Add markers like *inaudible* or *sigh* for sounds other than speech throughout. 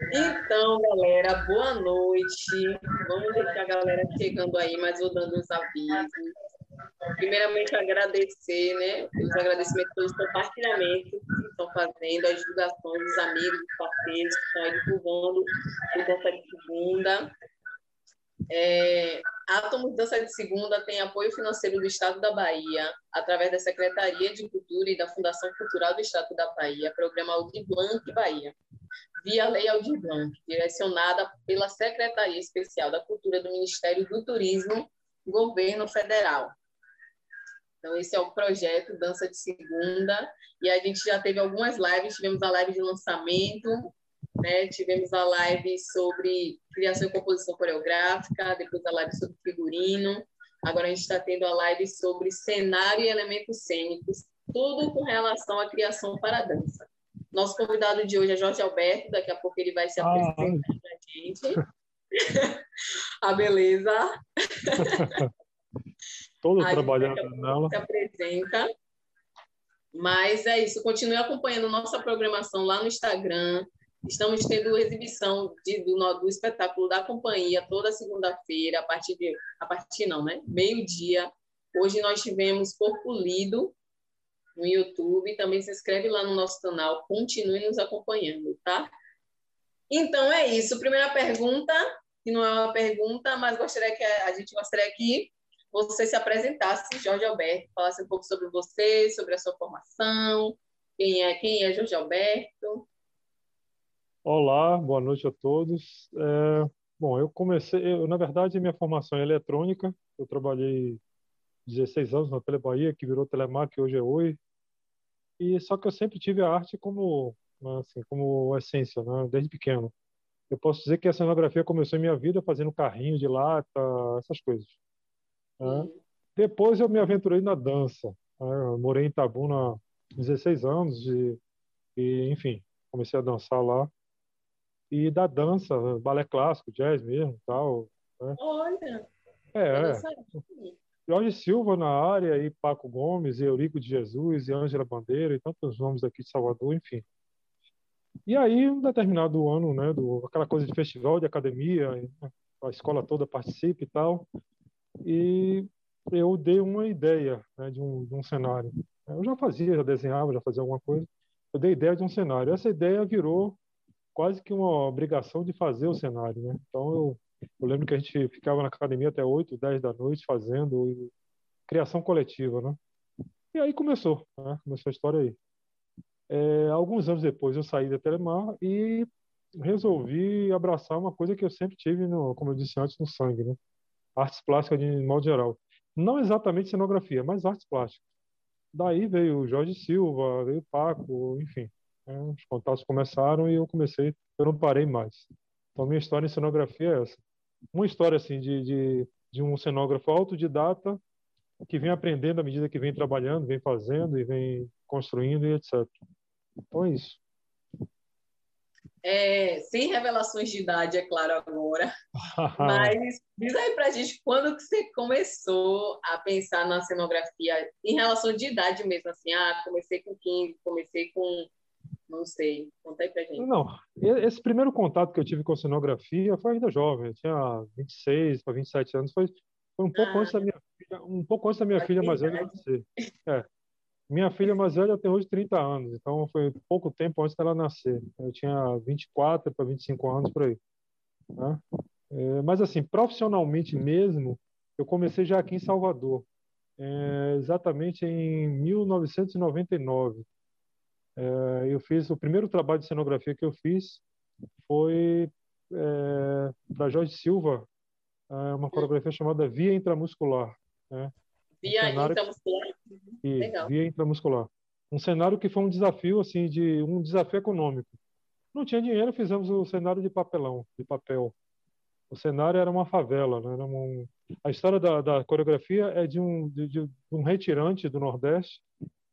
Então, galera, boa noite. Vamos deixar a galera chegando aí, mas vou dando os avisos. Primeiramente, agradecer, né? Os agradecimentos pelos compartilhamentos que estão fazendo, as divulgações dos amigos, dos parceiros que estão aí divulgando o Dança de Segunda. É, Átomos Dança de Segunda tem apoio financeiro do Estado da Bahia, através da Secretaria de Cultura e da Fundação Cultural do Estado da Bahia, programa Aldir Blanc Bahia, via Lei Aldir Blanc, direcionada pela Secretaria Especial da Cultura do Ministério do Turismo, Governo Federal. Então, esse é o projeto Dança de Segunda, e a gente já teve algumas lives, tivemos a live de lançamento, né? tivemos a live sobre criação e composição coreográfica, depois a live sobre figurino, agora a gente está tendo a live sobre cenário e elementos cênicos, tudo com relação à criação para a dança. Nosso convidado de hoje é Jorge Alberto, daqui a pouco ele vai se ah, apresentar para *laughs* *laughs* a gente. a beleza. Todo trabalhando nela. Se apresenta. Mas é isso, continue acompanhando nossa programação lá no Instagram. Estamos tendo exibição de, do, do espetáculo da companhia toda segunda-feira, a partir de. A partir não, né? Meio-dia. Hoje nós tivemos Corpo Lido no YouTube. Também se inscreve lá no nosso canal. Continue nos acompanhando, tá? Então é isso. Primeira pergunta, que não é uma pergunta, mas gostaria que a, gente gostaria que você se apresentasse, Jorge Alberto, falasse um pouco sobre você, sobre a sua formação, quem é, quem é Jorge Alberto. Olá, boa noite a todos. É, bom, eu comecei, eu, na verdade, minha formação é eletrônica. Eu trabalhei 16 anos na Telebahia, que virou Telemar, que hoje é Oi. E só que eu sempre tive a arte como, né, assim, como essência, né, desde pequeno. Eu posso dizer que a cenografia começou em minha vida fazendo carrinho de lata, essas coisas. Né? Depois eu me aventurei na dança. Né? Eu morei em Itabuna há 16 anos e, e, enfim, comecei a dançar lá. E da dança, balé clássico, jazz mesmo, tal. Né? Olha. É, é. Jorge Silva na área, e Paco Gomes, e Eurico de Jesus, e Ângela Bandeira, e tantos nomes aqui de Salvador, enfim. E aí, um determinado ano, né, do, aquela coisa de festival, de academia, a escola toda participa e tal, e eu dei uma ideia né, de, um, de um cenário. Eu já fazia, já desenhava, já fazia alguma coisa. Eu dei ideia de um cenário. Essa ideia virou quase que uma obrigação de fazer o cenário, né? Então eu, eu lembro que a gente ficava na academia até 8, 10 da noite fazendo criação coletiva, né? E aí começou, né? começou a história aí. É, alguns anos depois eu saí da Telemar e resolvi abraçar uma coisa que eu sempre tive, no, como eu disse antes, no sangue, né? artes plásticas de modo geral. Não exatamente cenografia, mas artes plásticas. Daí veio o Jorge Silva, veio o Paco, enfim. Né, os contatos começaram e eu comecei, eu não parei mais. Então, minha história em cenografia é essa. Uma história, assim, de, de, de um cenógrafo autodidata que vem aprendendo à medida que vem trabalhando, vem fazendo e vem construindo e etc. Então, é isso. É, sem revelações de idade, é claro, agora. *laughs* Mas diz aí pra gente quando que você começou a pensar na cenografia em relação de idade mesmo, assim, ah, comecei com 15, comecei com não sei, conta aí pra gente. Não, esse primeiro contato que eu tive com cenografia foi ainda jovem, eu tinha 26 para 27 anos, foi, foi um pouco ah, antes da minha filha, um pouco antes da minha filha mais velha nascer. *laughs* É. Minha filha mais velha tem hoje 30 anos, então foi pouco tempo antes dela nascer. Eu tinha 24 para 25 anos por aí. Né? É, mas assim, profissionalmente mesmo, eu comecei já aqui em Salvador, é, exatamente em 1999. É, eu fiz o primeiro trabalho de cenografia que eu fiz foi é, para Jorge Silva, é, uma coreografia chamada Via Intramuscular. Né? Via cenário... intramuscular. E, Legal. Via intramuscular. Um cenário que foi um desafio, assim, de um desafio econômico. Não tinha dinheiro, fizemos o cenário de papelão, de papel. O cenário era uma favela, né? Era um... A história da, da coreografia é de um, de, de um retirante do Nordeste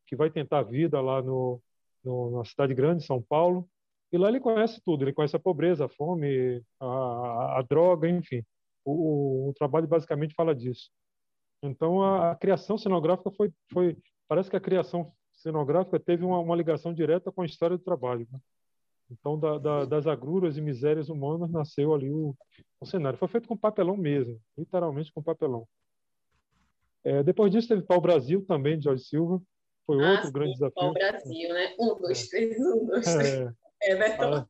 que vai tentar vida lá no, no, na cidade grande, São Paulo, e lá ele conhece tudo, ele conhece a pobreza, a fome, a, a, droga, enfim. O, o, o, trabalho basicamente fala disso. Então, a, a, criação cenográfica foi, foi. Parece que a criação cenográfica teve uma, uma ligação direta com a história do trabalho. Né? Então, da, da, das agruras e misérias humanas nasceu ali o, o cenário. Foi feito com papelão mesmo, literalmente com papelão. É, depois disso, teve Pau Brasil também, de Jorge Silva. Foi ah, outro sim, grande desafio. Pau Brasil, né? Um, dois, é. três, um, dois, três. É, Everton.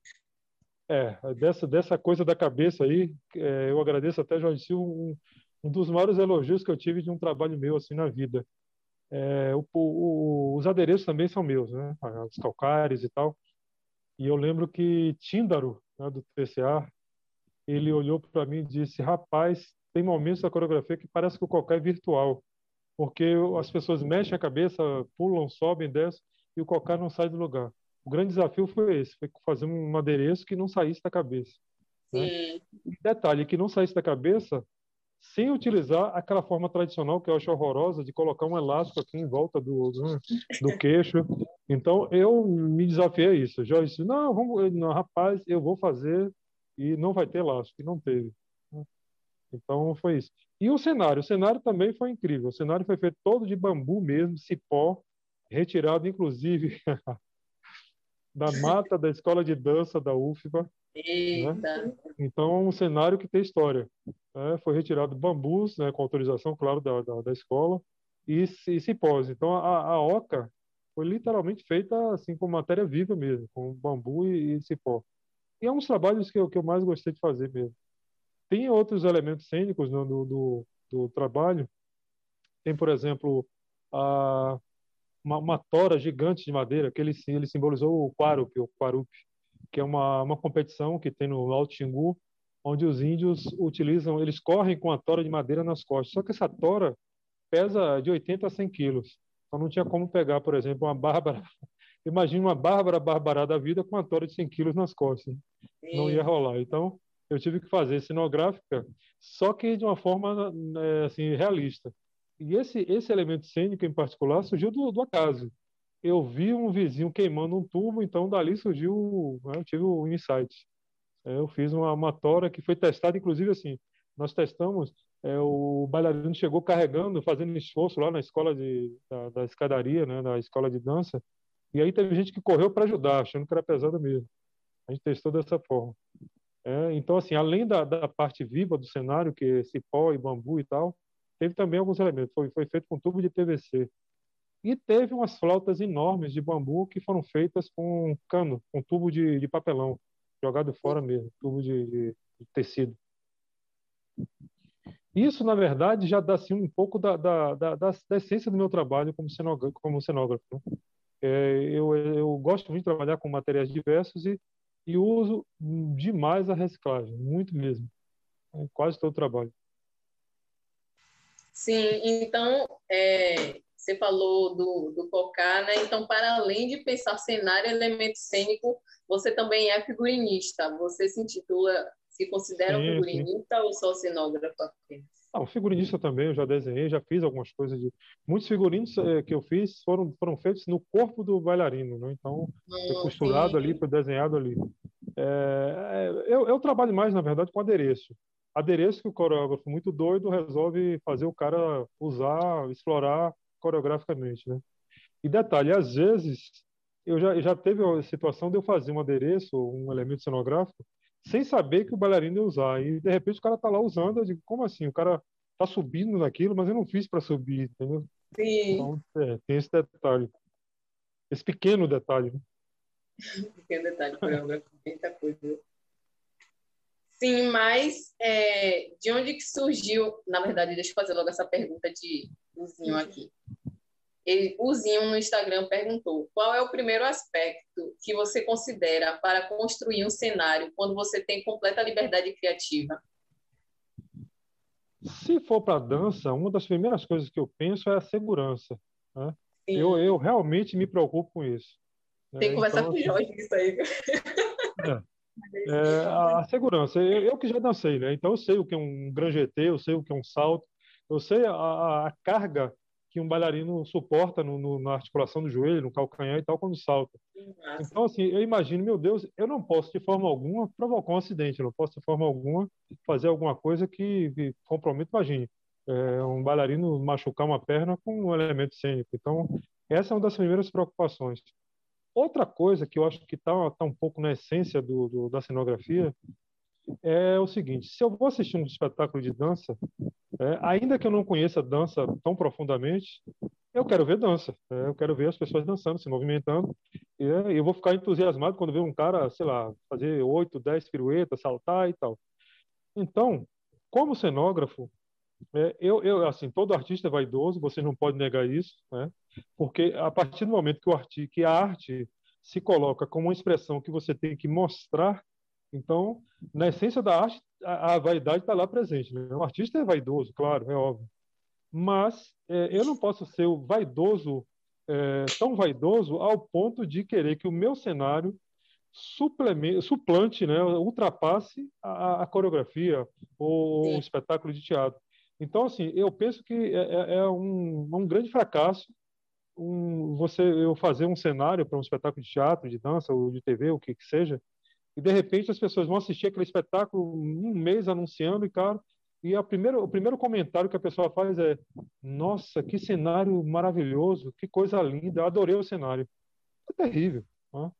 É, é, dessa, dessa coisa da cabeça aí, é, eu agradeço até Jorge Silva, um, um dos maiores elogios que eu tive de um trabalho meu assim na vida. É, o, o, os adereços também são meus, né? Os calcares e tal. E eu lembro que Tíndaro, né, do TCA, ele olhou para mim e disse: Rapaz, tem momentos da coreografia que parece que o calcar é virtual, porque as pessoas mexem a cabeça, pulam, sobem, descem e o calcar não sai do lugar. O grande desafio foi esse: foi fazer um adereço que não saísse da cabeça. Né? Detalhe: que não saísse da cabeça sem utilizar aquela forma tradicional que eu acho horrorosa de colocar um elástico aqui em volta do, do, do queixo. Então eu me desafiei a isso. Já disse, não, vamos, não, rapaz, eu vou fazer e não vai ter elástico. E não teve. Então foi isso. E o cenário, o cenário também foi incrível. O cenário foi feito todo de bambu mesmo, cipó, retirado inclusive *laughs* da mata da escola de dança da UFBA. Né? Então, um cenário que tem história. Né? Foi retirado bambus, né, com autorização, claro, da, da, da escola, e, e cipós. Então, a, a oca foi literalmente feita assim com matéria viva mesmo, com bambu e, e cipó. E é um dos trabalhos que eu, que eu mais gostei de fazer mesmo. Tem outros elementos cênicos no, do, do, do trabalho. Tem, por exemplo, a, uma, uma, tora gigante de madeira, que ele, ele simbolizou o Quarup, o Quarup que é uma, uma competição que tem no Alto Xingu, onde os índios utilizam, eles correm com a tora de madeira nas costas. Só que essa tora pesa de 80 a 100 quilos. Então não tinha como pegar, por exemplo, uma bárbara. *laughs* Imagina uma bárbara barbará da vida com uma tora de 100 quilos nas costas. Não ia rolar. Então eu tive que fazer cenográfica, só que de uma forma é, assim realista. E esse esse elemento cênico em particular surgiu do, do acaso eu vi um vizinho queimando um tubo, então dali surgiu, né, eu tive o insight. É, eu fiz uma, uma tora que foi testada, inclusive assim, nós testamos, é, o bailarino chegou carregando, fazendo esforço lá na escola de, da, da escadaria, né, na escola de dança, e aí teve gente que correu para ajudar, achando que era pesado mesmo. A gente testou dessa forma. É, então, assim, além da, da parte viva do cenário, que é cipó e bambu e tal, teve também alguns elementos. Foi, foi feito com tubo de PVC. E teve umas flautas enormes de bambu que foram feitas com cano, com tubo de, de papelão, jogado fora mesmo, tubo de, de, de, tecido. Isso, na verdade, já dá assim, um pouco da, da, da, da, essência do meu trabalho como cenógrafo. Como cenógrafo né? é, eu, eu gosto muito de trabalhar com materiais diversos e, e uso demais a reciclagem, muito mesmo. É quase todo o trabalho. Sim, então, é, você falou do, do Cocá, né? Então, para além de pensar cenário, elemento cênico, você também é figurinista. Você se intitula, se considera sim, figurinista sim. ou só cenógrafa? Não, figurinista também, eu já desenhei, já fiz algumas coisas de. Muitos figurinos eh, que eu fiz foram, foram feitos no corpo do bailarino, né? Então, foi hum, costurado ali, foi desenhado ali. É, é, eu, eu trabalho mais, na verdade, com adereço adereço que o coreógrafo muito doido resolve fazer o cara usar, explorar coreograficamente, né? E detalhe, às vezes eu já, já teve a situação de eu fazer um adereço, um elemento cenográfico, sem saber que o bailarino ia usar. E de repente o cara tá lá usando, eu digo, como assim? O cara tá subindo naquilo, mas eu não fiz para subir, entendeu? Sim. Então, é, tem esse detalhe. Esse pequeno detalhe. Né? *laughs* pequeno detalhe, coreógrafo, muita coisa. Sim, mas é, de onde que surgiu, na verdade, deixa eu fazer logo essa pergunta de Luzinho aqui. Ele, o Zinho no Instagram perguntou: qual é o primeiro aspecto que você considera para construir um cenário quando você tem completa liberdade criativa? Se for para dança, uma das primeiras coisas que eu penso é a segurança. Né? Eu, eu realmente me preocupo com isso. Tem que conversar então, com o Jorge isso aí. É. É, a, a, segurança. Eu, eu, que já dancei, né? Então eu sei o que é um grand GT, eu sei o que é um salto, eu sei a, a carga que um bailarino suporta no, no, na articulação do joelho, no calcanhar e tal, quando salta. Então, assim, eu imagino, meu Deus, eu não posso de forma alguma provocar um acidente, eu não posso de forma alguma fazer alguma coisa que, que comprometa, imagine, é, um bailarino machucar uma perna com um elemento cênico. Então, essa é uma das primeiras preocupações. outra coisa que eu acho que está tá um pouco na essência do, do, da cenografia é o seguinte: se eu vou assistir um espetáculo de dança, é, ainda que eu não conheça dança tão profundamente, eu quero ver dança. É, eu quero ver as pessoas dançando, se movimentando. E é, eu vou ficar entusiasmado quando ver um cara, sei lá, fazer oito, dez piruetas, saltar e tal. Então, como cenógrafo, é, eu, eu, assim, todo artista é vaidoso, você não pode negar isso, né? Porque a partir do momento que, arti que a arte se coloca como uma expressão que você tem que mostrar, então, na essência da arte, a, a vaidade está lá presente. Né? O artista é vaidoso, claro, é óbvio. Mas é, eu não posso ser o vaidoso, é, tão vaidoso ao ponto de querer que o meu cenário suplante, né, ultrapasse a, a coreografia ou Sim. um espetáculo de teatro. Então, assim, eu penso que é, é, é um, um, grande fracasso um, você eu fazer um cenário para um espetáculo de teatro, de dança ou de TV, o que que seja, e de repente as pessoas vão assistir aquele espetáculo um mês anunciando e cara, e a primeira, o primeiro comentário que a pessoa faz é: Nossa, que cenário maravilhoso, que coisa linda, adorei o cenário. É terrível. Né?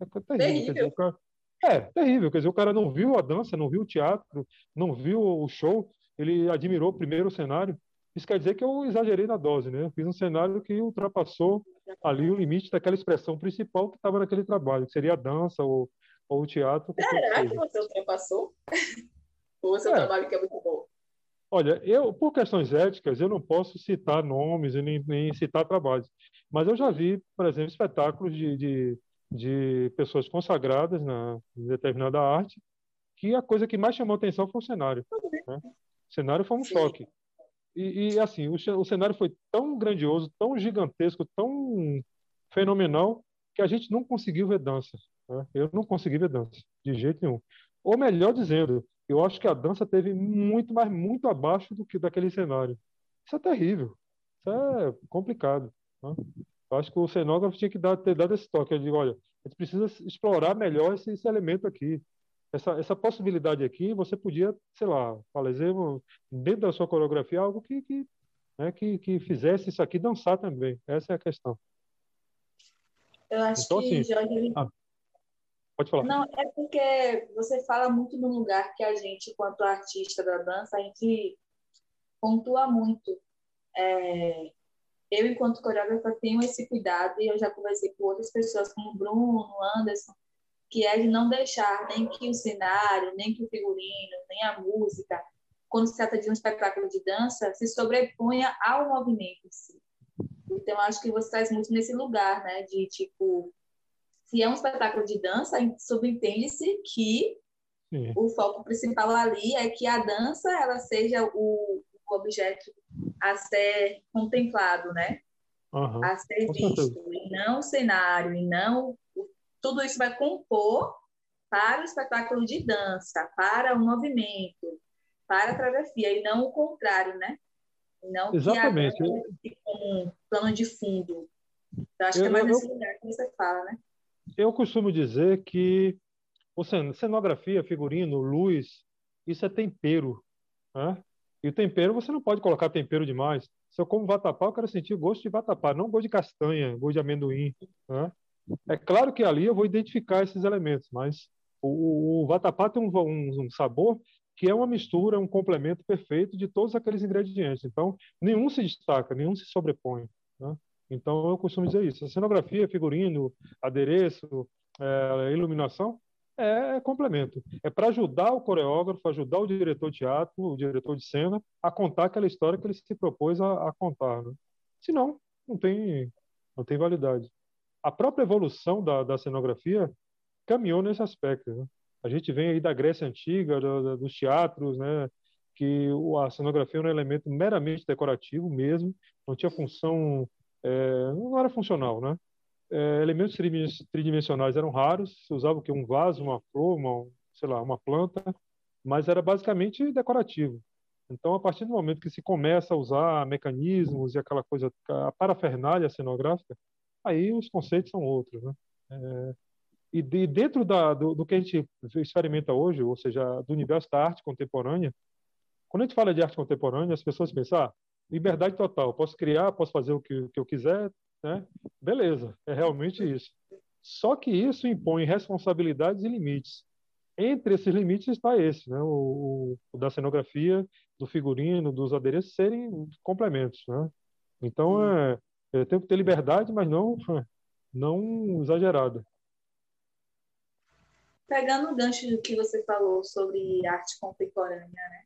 É terrível. terrível. Dizer, cara, é, terrível. Quer dizer, o cara não viu a dança, não viu o teatro, não viu o show, ele admirou primeiro o cenário. Isso quer dizer que eu exagerei na dose, né? Eu fiz um cenário que ultrapassou ali o limite daquela expressão principal que estava naquele trabalho, que seria a dança ou, ou o teatro. Será que você ultrapassou? *laughs* ou o seu é. trabalho que é muito bom? Olha, eu, por questões éticas, eu não posso citar nomes e nem, nem citar trabalhos, mas eu já vi, por exemplo, espetáculos de, de, de pessoas consagradas na, em determinada arte, que a coisa que mais chamou atenção foi o cenário. Né? O cenário foi um Sim. choque. E, e assim, o, o, cenário foi tão grandioso, tão gigantesco, tão fenomenal, que a gente não conseguiu ver dança. Né? Eu não consegui ver dança, de jeito nenhum. Ou melhor dizendo, eu acho que a dança teve muito, mas muito abaixo do que daquele cenário. Isso é terrível. Isso é complicado. Né? Eu acho que o cenógrafo tinha que dar, ter dado esse toque. Ele digo, olha, a gente precisa explorar melhor esse, esse elemento aqui. Essa, essa possibilidade aqui, você podia, sei lá, fazer dentro da sua coreografia algo que, que, né, que, que fizesse isso aqui dançar também. Essa é a questão. Eu acho então, que, assim, Jorge... Ah, pode falar. Não, é porque você fala muito no lugar que a gente, quanto artista da dança, a gente pontua muito. É, eu, enquanto coreógrafa, tenho esse cuidado e eu já conversei com outras pessoas, como Bruno, Anderson, que é de não deixar nem que o cenário, nem que o figurino, nem a música, quando se trata de um espetáculo de dança, se sobreponha ao movimento em si. Então, acho que você traz muito nesse lugar, né, de tipo, se é um espetáculo de dança, subentende-se que Sim. o foco principal ali é que a dança ela seja o, o objeto a ser contemplado, né? Uhum. A ser visto, e não o cenário, e não. Tudo isso vai compor para o espetáculo de dança, para o movimento, para a travessia, e não o contrário, né? Não Exatamente. que como um plano de fundo. Então, acho eu, que é mais eu, nesse lugar que você fala, né? Eu costumo dizer que o cenografia, figurino, luz, isso é tempero. Né? E o tempero, você não pode colocar tempero demais. Se eu como vatapá, eu quero sentir gosto de vatapá, não gosto de castanha, gosto de amendoim. Né? É claro que ali eu vou identificar esses elementos, mas o, o vatapá tem um, um, um, sabor que é uma mistura, um complemento perfeito de todos aqueles ingredientes. Então, nenhum se destaca, nenhum se sobrepõe. Né? Então, eu costumo dizer isso. A cenografia, figurino, adereço, é, iluminação, é, é complemento. É para ajudar o coreógrafo, ajudar o diretor de teatro, o diretor de cena, a contar aquela história que ele se propôs a, a contar. Né? Senão, não tem, não tem validade. A própria evolução da, da cenografia caminhou nesse aspecto. Né? A gente vem aí da Grécia Antiga, do, dos teatros, né? que a cenografia era um elemento meramente decorativo mesmo, não tinha função, é, não era funcional, né? é, elementos tridimensionais eram raros, se usava o que um vaso, uma flor, uma, sei lá, uma planta, mas era basicamente decorativo. Então, a partir do momento que se começa a usar mecanismos e aquela coisa, a parafernália cenográfica, aí os conceitos são outros, né? É, e de, dentro da, do, do, que a gente experimenta hoje, ou seja, do universo da arte contemporânea, quando a gente fala de arte contemporânea, as pessoas pensam, ah, liberdade total, posso criar, posso fazer o que, que eu quiser, né? Beleza, é realmente isso. Só que isso impõe responsabilidades e limites. Entre esses limites está esse, né? o, o da cenografia, do figurino, dos adereços serem complementos. Né? Então, é, eu tenho que ter liberdade, mas não, *laughs* não exagerada. Pegando o gancho do que você falou sobre arte contemporânea, né?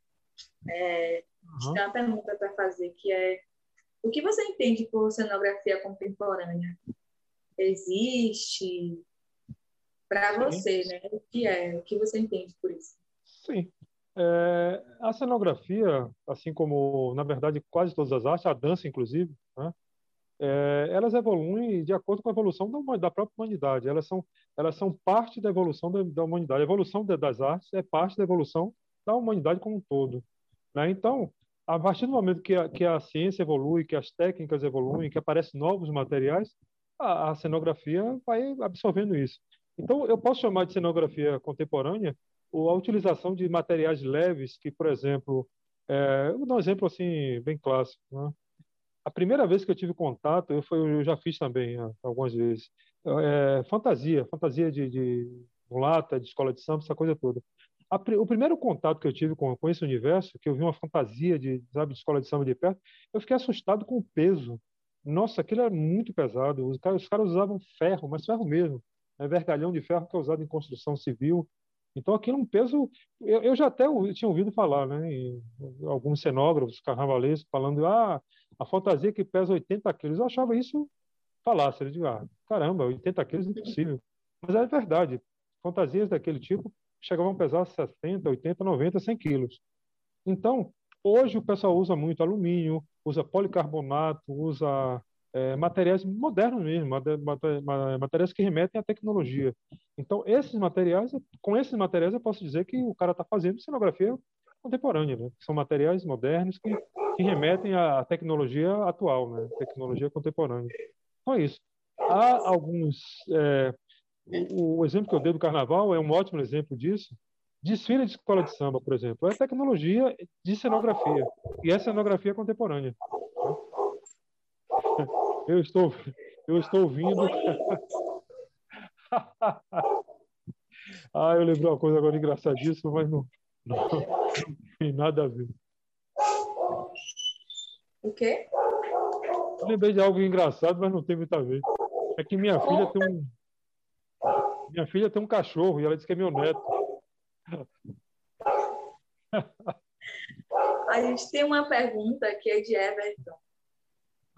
É, uhum. Tem uma pergunta para fazer que é o que você entende por cenografia contemporânea? Existe? Para você, né? O que é? O que você entende por isso? Sim. É, a cenografia, assim como, na verdade, quase todas as artes, a dança, inclusive, né? É, elas evoluem de acordo com a evolução da, da, própria humanidade. Elas são, elas são parte da evolução da, da humanidade. A evolução de, das artes é parte da evolução da humanidade como um todo. Né? Então, a partir do momento que a, que a ciência evolui, que as técnicas evoluem, que aparecem novos materiais, a, a cenografia vai absorvendo isso. Então, eu posso chamar de cenografia contemporânea a utilização de materiais leves que, por exemplo, é, vou dar um exemplo assim bem clássico. Né? A primeira vez que eu tive contato, eu, foi, eu já fiz também algumas vezes, é, fantasia, fantasia de, de mulata, de escola de samba, essa coisa toda. A, o primeiro contato que eu tive com, com esse universo, que eu vi uma fantasia de, sabe, de escola de samba de perto, eu fiquei assustado com o peso. Nossa, aquilo era muito pesado. Os caras, os caras usavam ferro, mas ferro mesmo. Né? Vergalhão de ferro que é usado em construção civil. Então, aquilo é um peso. Eu, eu já até tinha ouvido falar, né? Alguns cenógrafos carnavalescos falando, ah, a fantasia que pesa 80 quilos. Eu achava isso falácia. Digo, ah, caramba, 80 quilos é impossível. Mas é verdade. Fantasias daquele tipo chegavam a pesar 60, 80, 90, 100 quilos. Então, hoje o pessoal usa muito alumínio, usa policarbonato, usa é, materiais modernos mesmo, materiais que remetem à tecnologia. Então, esses materiais, com esses materiais eu posso dizer que o cara está fazendo cenografia contemporânea, né? São materiais modernos que, que remetem à tecnologia atual, né? Tecnologia contemporânea. Então é isso. Há alguns é, o, o, exemplo que eu dei do carnaval é um ótimo exemplo disso. Desfile de escola de samba, por exemplo, é tecnologia de cenografia e é cenografia contemporânea. Eu estou, eu estou ouvindo. *laughs* ah, eu lembrei uma coisa agora engraçadíssima, mas não, não, não tem nada a ver. O quê? Eu lembrei de algo engraçado, mas não tem muito a ver. É que minha filha tem um, minha filha tem um cachorro e ela disse que é meu neto. A gente tem uma pergunta que é de Everton,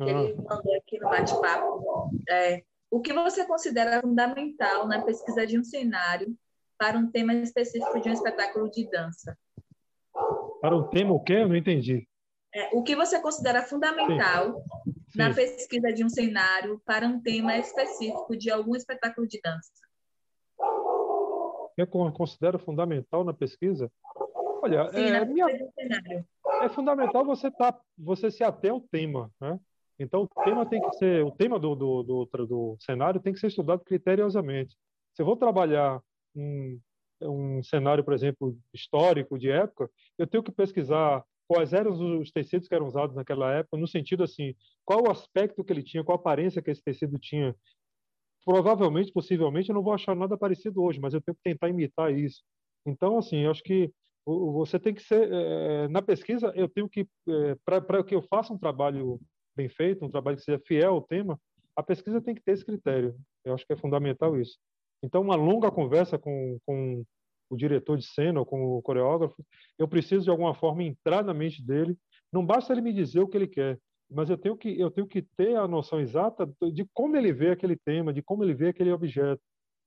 que ele mandou aqui no bate-papo. É, o que você considera fundamental na pesquisa de um cenário para um tema específico de um espetáculo de dança? Para um tema o quê? Eu não entendi. É, o que você considera fundamental Sim. na Sim. pesquisa de um cenário para um tema específico de algum espetáculo de dança? eu considero fundamental na pesquisa? Olha, Sim, é, minha, é fundamental você tá, você se ater ao tema, né? Então o tema tem que ser, o tema do, do, do, do cenário tem que ser estudado criteriosamente. Se eu vou trabalhar um, um cenário, por exemplo, histórico de época, eu tenho que pesquisar quais eram os tecidos que eram usados naquela época, no sentido assim, qual o aspecto que ele tinha, qual a aparência que esse tecido tinha, provavelmente, possivelmente, eu não vou achar nada parecido hoje, mas eu tenho que tentar imitar isso. Então, assim, eu acho que você tem que ser é, na pesquisa eu tenho que é, para que eu faça um trabalho bem feito um trabalho que seja fiel ao tema a pesquisa tem que ter esse critério eu acho que é fundamental isso então uma longa conversa com, com o diretor de cena ou com o coreógrafo eu preciso de alguma forma entrar na mente dele não basta ele me dizer o que ele quer mas eu tenho que eu tenho que ter a noção exata de como ele vê aquele tema, de como ele vê aquele objeto.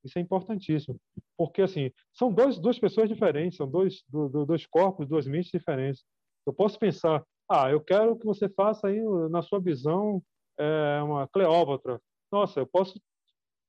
Isso é importantíssimo, porque assim são dois, duas pessoas diferentes, são dois, dois corpos, duas mentes diferentes. Eu posso pensar, ah, eu quero que você faça aí na sua visão é, uma Cleópatra. Nossa, eu posso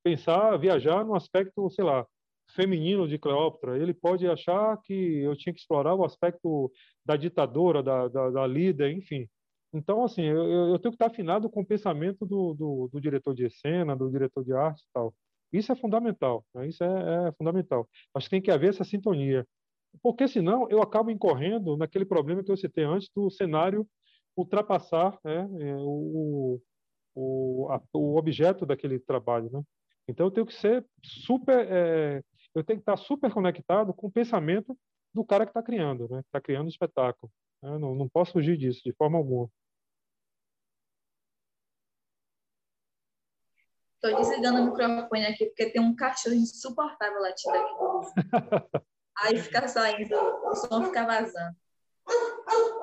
pensar, viajar no aspecto, sei lá, feminino de Cleópatra. Ele pode achar que eu tinha que explorar o aspecto da ditadora, da, da, da líder, enfim. Então, assim, eu, eu, tenho que estar afinado com o pensamento do, do, do, diretor de cena, do diretor de arte e tal. Isso é fundamental, né? isso é, é, fundamental. Acho que tem que haver essa sintonia. Porque senão eu acabo incorrendo naquele problema que eu citei antes do cenário ultrapassar né, é, o, o, a, o objeto daquele trabalho. Né? Então eu tenho que ser super, é, eu tenho que estar super conectado com o pensamento do cara que está criando, né? Está criando o espetáculo. Né? Não, não posso fugir disso de forma alguma. Estou desligando o microfone aqui porque tem um cachorro insuportável latindo aqui *laughs* Aí fica saindo, o som fica vazando.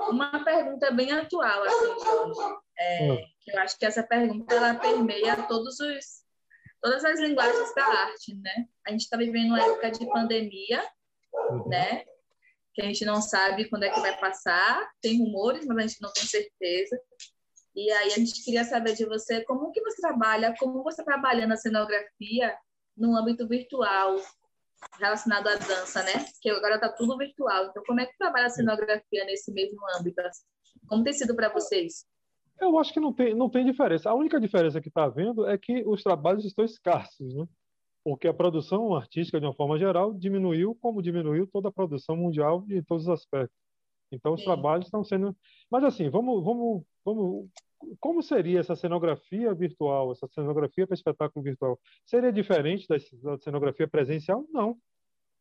Uma pergunta bem atual, assim, Jorge. É, hum. que eu acho que essa pergunta ela permeia todos os, todas as linguagens da arte, né? A gente está vivendo uma época de pandemia, uhum. né? Que a gente não sabe quando é que vai passar. Tem rumores, mas a gente não tem certeza. E aí a gente queria saber de você como que você trabalha, como você trabalha na cenografia no âmbito virtual relacionado à dança, né? Que agora está tudo virtual. Então, como é que trabalha a cenografia nesse mesmo âmbito? Como tem sido para vocês? Eu acho que não tem, não tem diferença. A única diferença que está havendo é que os trabalhos estão escassos, né? Porque a produção artística, de uma forma geral, diminuiu, como diminuiu toda a produção mundial em todos os aspectos. Então, os Sim. trabalhos estão sendo. Mas, assim, vamos, vamos, vamos. Como seria essa cenografia virtual, essa cenografia para espetáculo virtual? Seria diferente da cenografia presencial? Não.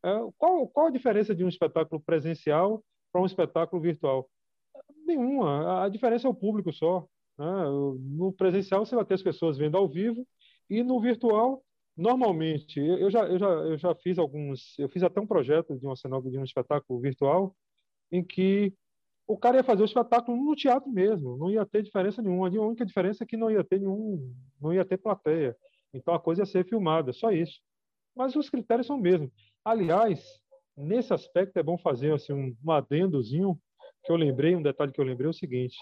É, qual, qual a diferença de um espetáculo presencial para um espetáculo virtual? Nenhuma. A diferença é o público só. Né? No presencial, você vai ter as pessoas vendo ao vivo, e no virtual, normalmente, eu já, eu já, eu já fiz alguns. Eu fiz até um projeto de uma de um espetáculo virtual em que o cara ia fazer o espetáculo no teatro mesmo, não ia ter diferença nenhuma. A única diferença é que não ia ter nenhum, não ia ter plateia. Então a coisa ia ser filmada, só isso. Mas os critérios são os mesmos. Aliás, nesse aspecto é bom fazer assim um, adendozinho que eu lembrei, um detalhe que eu lembrei é o seguinte.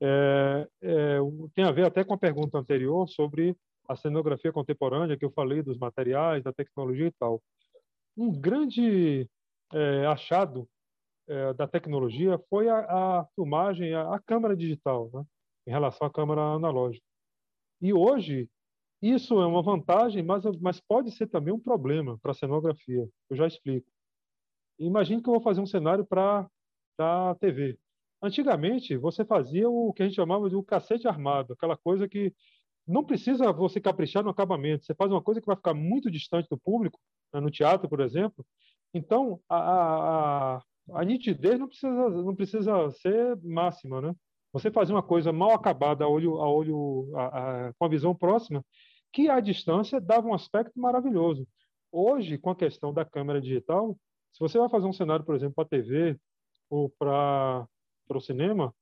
É, é, tem a ver até com a pergunta anterior sobre a cenografia contemporânea, que eu falei dos materiais, da tecnologia e tal. Um grande é, achado é, da tecnologia foi a, a filmagem, a, a, câmera digital, né, em relação à câmera analógica. E hoje, isso é uma vantagem, mas, mas pode ser também um problema para a cenografia. Eu já explico. Imagine que eu vou fazer um cenário para a TV. Antigamente, você fazia o que a gente chamava de um cacete armado, aquela coisa que não precisa você caprichar no acabamento. Você faz uma coisa que vai ficar muito distante do público, né, no teatro, por exemplo. Então, a, a, a nitidez não precisa, não precisa ser máxima, né? Você fazer uma coisa mal acabada a olho, a olho a, a, com a visão próxima, que à distância dava um aspecto maravilhoso. Hoje, com a questão da câmera digital, se você vai fazer um cenário, por exemplo, para a TV ou para o cinema,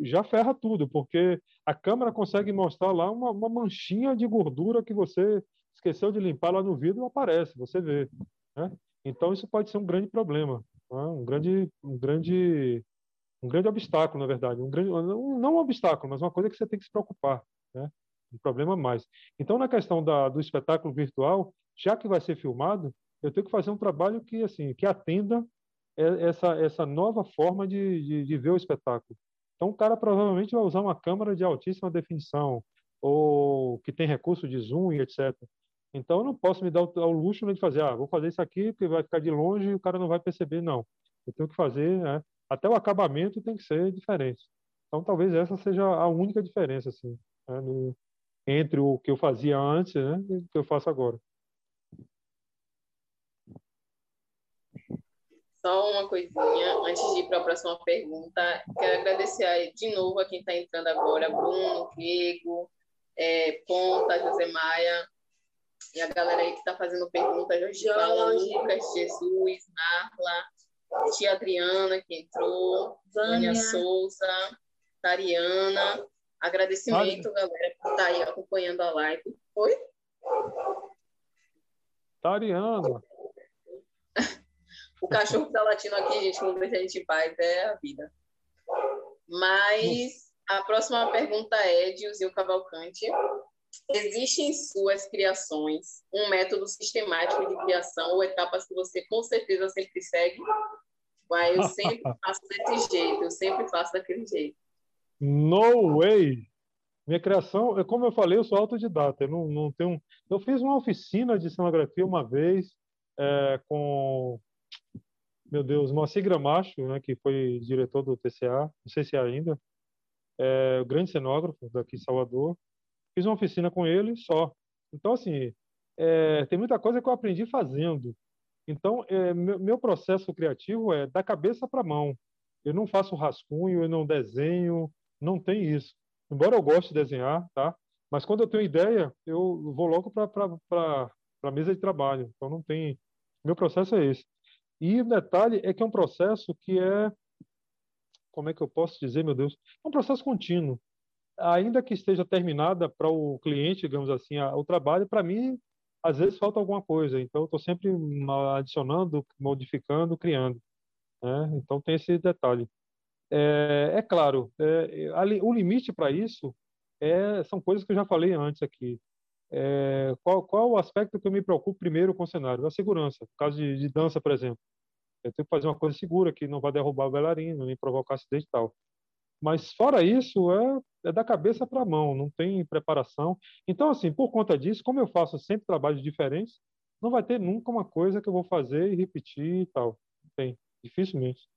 já ferra tudo, porque a câmera consegue mostrar lá uma, uma, manchinha de gordura que você esqueceu de limpar lá no vidro, aparece, você vê. Né? Então, isso pode ser um grande problema. Né? um grande, um grande, um grande obstáculo, na verdade, um grande, não um obstáculo, mas uma coisa que você tem que se preocupar, né? um problema mais. Então, na questão da, do espetáculo virtual, já que vai ser filmado, eu tenho que fazer um trabalho que assim que atenda essa essa nova forma de, de, de ver o espetáculo. Então, o cara provavelmente vai usar uma câmera de altíssima definição ou que tem recurso de zoom e etc. Então, eu não posso me dar o, luxo de fazer, ah, vou fazer isso aqui porque vai ficar de longe e o cara não vai perceber, não. Eu tenho que fazer, né? até o acabamento tem que ser diferente. Então, talvez essa seja a única diferença, assim, né? no, entre o que eu fazia antes né? e o que eu faço agora. Só uma coisinha, antes de ir para a próxima pergunta, quero agradecer de novo a quem está entrando agora, Bruno, Diego, é, Ponta, José Maia, e a galera aí que está fazendo perguntas, Jorge Paula, Lucas, Jesus, Narla, tia Adriana que entrou, Vânia Souza, Tariana. Agradecimento, Vale. galera, por estar tá aí acompanhando a live. Oi? Tariana. *laughs* o cachorro que tá latindo aqui, gente, não deixa a gente em paz, é a vida. Mas a próxima pergunta é de Uzil Cavalcante. Existe em suas criações um método sistemático de criação ou etapas que você com certeza sempre segue? Uai, eu sempre *laughs* faço desse jeito, eu sempre faço daquele jeito. No way! Minha criação, é como eu falei, eu sou autodidata. Eu não, não tenho. Eu fiz uma oficina de cenografia uma vez é, com, meu Deus, Moacir Gramacho, né, que foi diretor do TCA, não sei se é ainda, é, grande cenógrafo daqui de Salvador. Fiz uma oficina com ele só. Então, assim, é, tem muita coisa que eu aprendi fazendo. Então, é, meu, meu, processo criativo é da cabeça para a mão. Eu não faço rascunho, eu não desenho, não tem isso. Embora eu goste de desenhar, tá? Mas quando eu tenho ideia, eu vou logo para a mesa de trabalho. Então, não tem. Meu processo é esse. E o detalhe é que é um processo que é. Como é que eu posso dizer, meu Deus? É um processo contínuo. Ainda que esteja terminada para o cliente, digamos assim, o trabalho, para mim às vezes falta alguma coisa, então estou sempre adicionando, modificando, criando. Né? Então tem esse detalhe. É, é claro, é, o limite para isso é, são coisas que eu já falei antes aqui. É, qual, qual o aspecto que eu me preocupo primeiro com o cenário? A segurança. No caso de, de dança, por exemplo. Eu tenho que fazer uma coisa segura que não vai derrubar o bailarino, nem provocar acidente e tal. Mas fora isso, é, é da cabeça para a mão, não tem preparação. Então, assim, por conta disso, como eu faço sempre trabalhos diferentes, não vai ter nunca uma coisa que eu vou fazer e repetir e tal. Tem, dificilmente.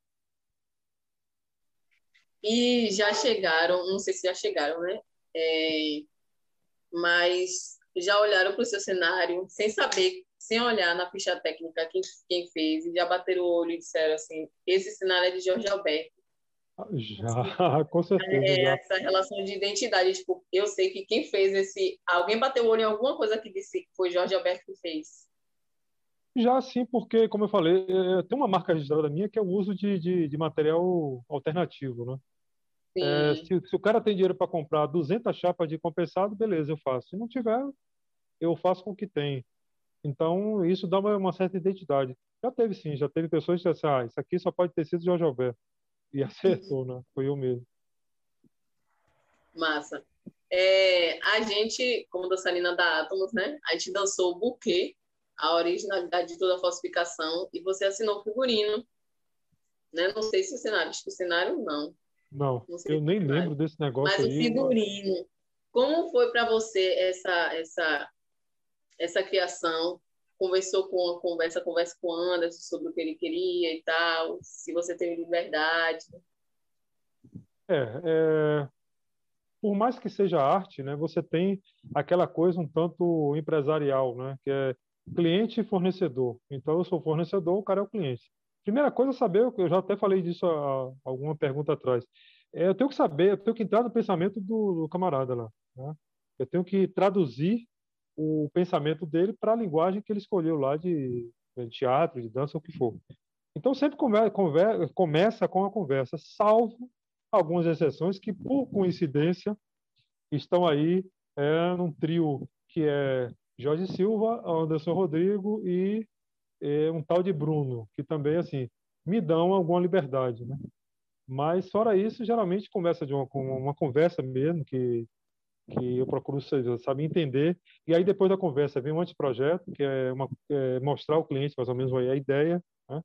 E já chegaram, não sei se já chegaram, né? É, mas já olharam para o seu cenário sem saber, sem olhar na ficha técnica quem, quem fez, e já bateram o olho e disseram assim: esse cenário é de Jorge Alberto. Já, *laughs* com certeza. É, já. Essa relação de identidade. Tipo, eu sei que quem fez esse. Alguém bateu o olho em alguma coisa que disse que foi Jorge Alberto que fez. Já sim, porque, como eu falei, é, tem uma marca registrada minha que é o uso de, de, de material alternativo, né? É, se, se, o cara tem dinheiro para comprar 200 chapas de compensado, beleza, eu faço. Se não tiver, eu faço com o que tem. Então, isso dá uma, uma certa identidade. Já teve sim, já teve pessoas que disseram, ah, isso aqui só pode ter sido Jorge Alberto. E acertou, né? Foi eu mesmo. Massa. É, a gente, como dançarina da Atomos, né? A gente dançou o buquê, a originalidade de toda a falsificação, e você assinou o figurino. Né? Não sei se o cenário, acho que o cenário não. Não, não eu nem lembro desse negócio Mas aí. Mas o figurino. Como foi para você essa, essa, essa criação? Conversou com conversa conversa com o Anderson sobre o que ele queria e tal, se você teve liberdade. É, é, por mais que seja arte, né, você tem aquela coisa um tanto empresarial, né, que é cliente e fornecedor. Então eu sou fornecedor, o cara é o cliente. Primeira coisa é saber, eu já até falei disso a, a alguma pergunta atrás. É, eu tenho que saber, eu tenho que entrar no pensamento do, do camarada lá. Né? Eu tenho que traduzir o pensamento dele para a linguagem que ele escolheu lá de, de teatro, de dança, o que for. Então sempre come, conver, começa com a conversa, salvo algumas exceções que, por coincidência, estão aí é, num trio que é Jorge Silva, Anderson Rodrigo e é, um tal de Bruno, que também assim me dão alguma liberdade, né? Mas fora isso, geralmente começa de uma, uma conversa mesmo que que eu procuro saber entender. E aí depois da conversa vem um anteprojeto que é, uma, é mostrar ao cliente mais ou menos a ideia né?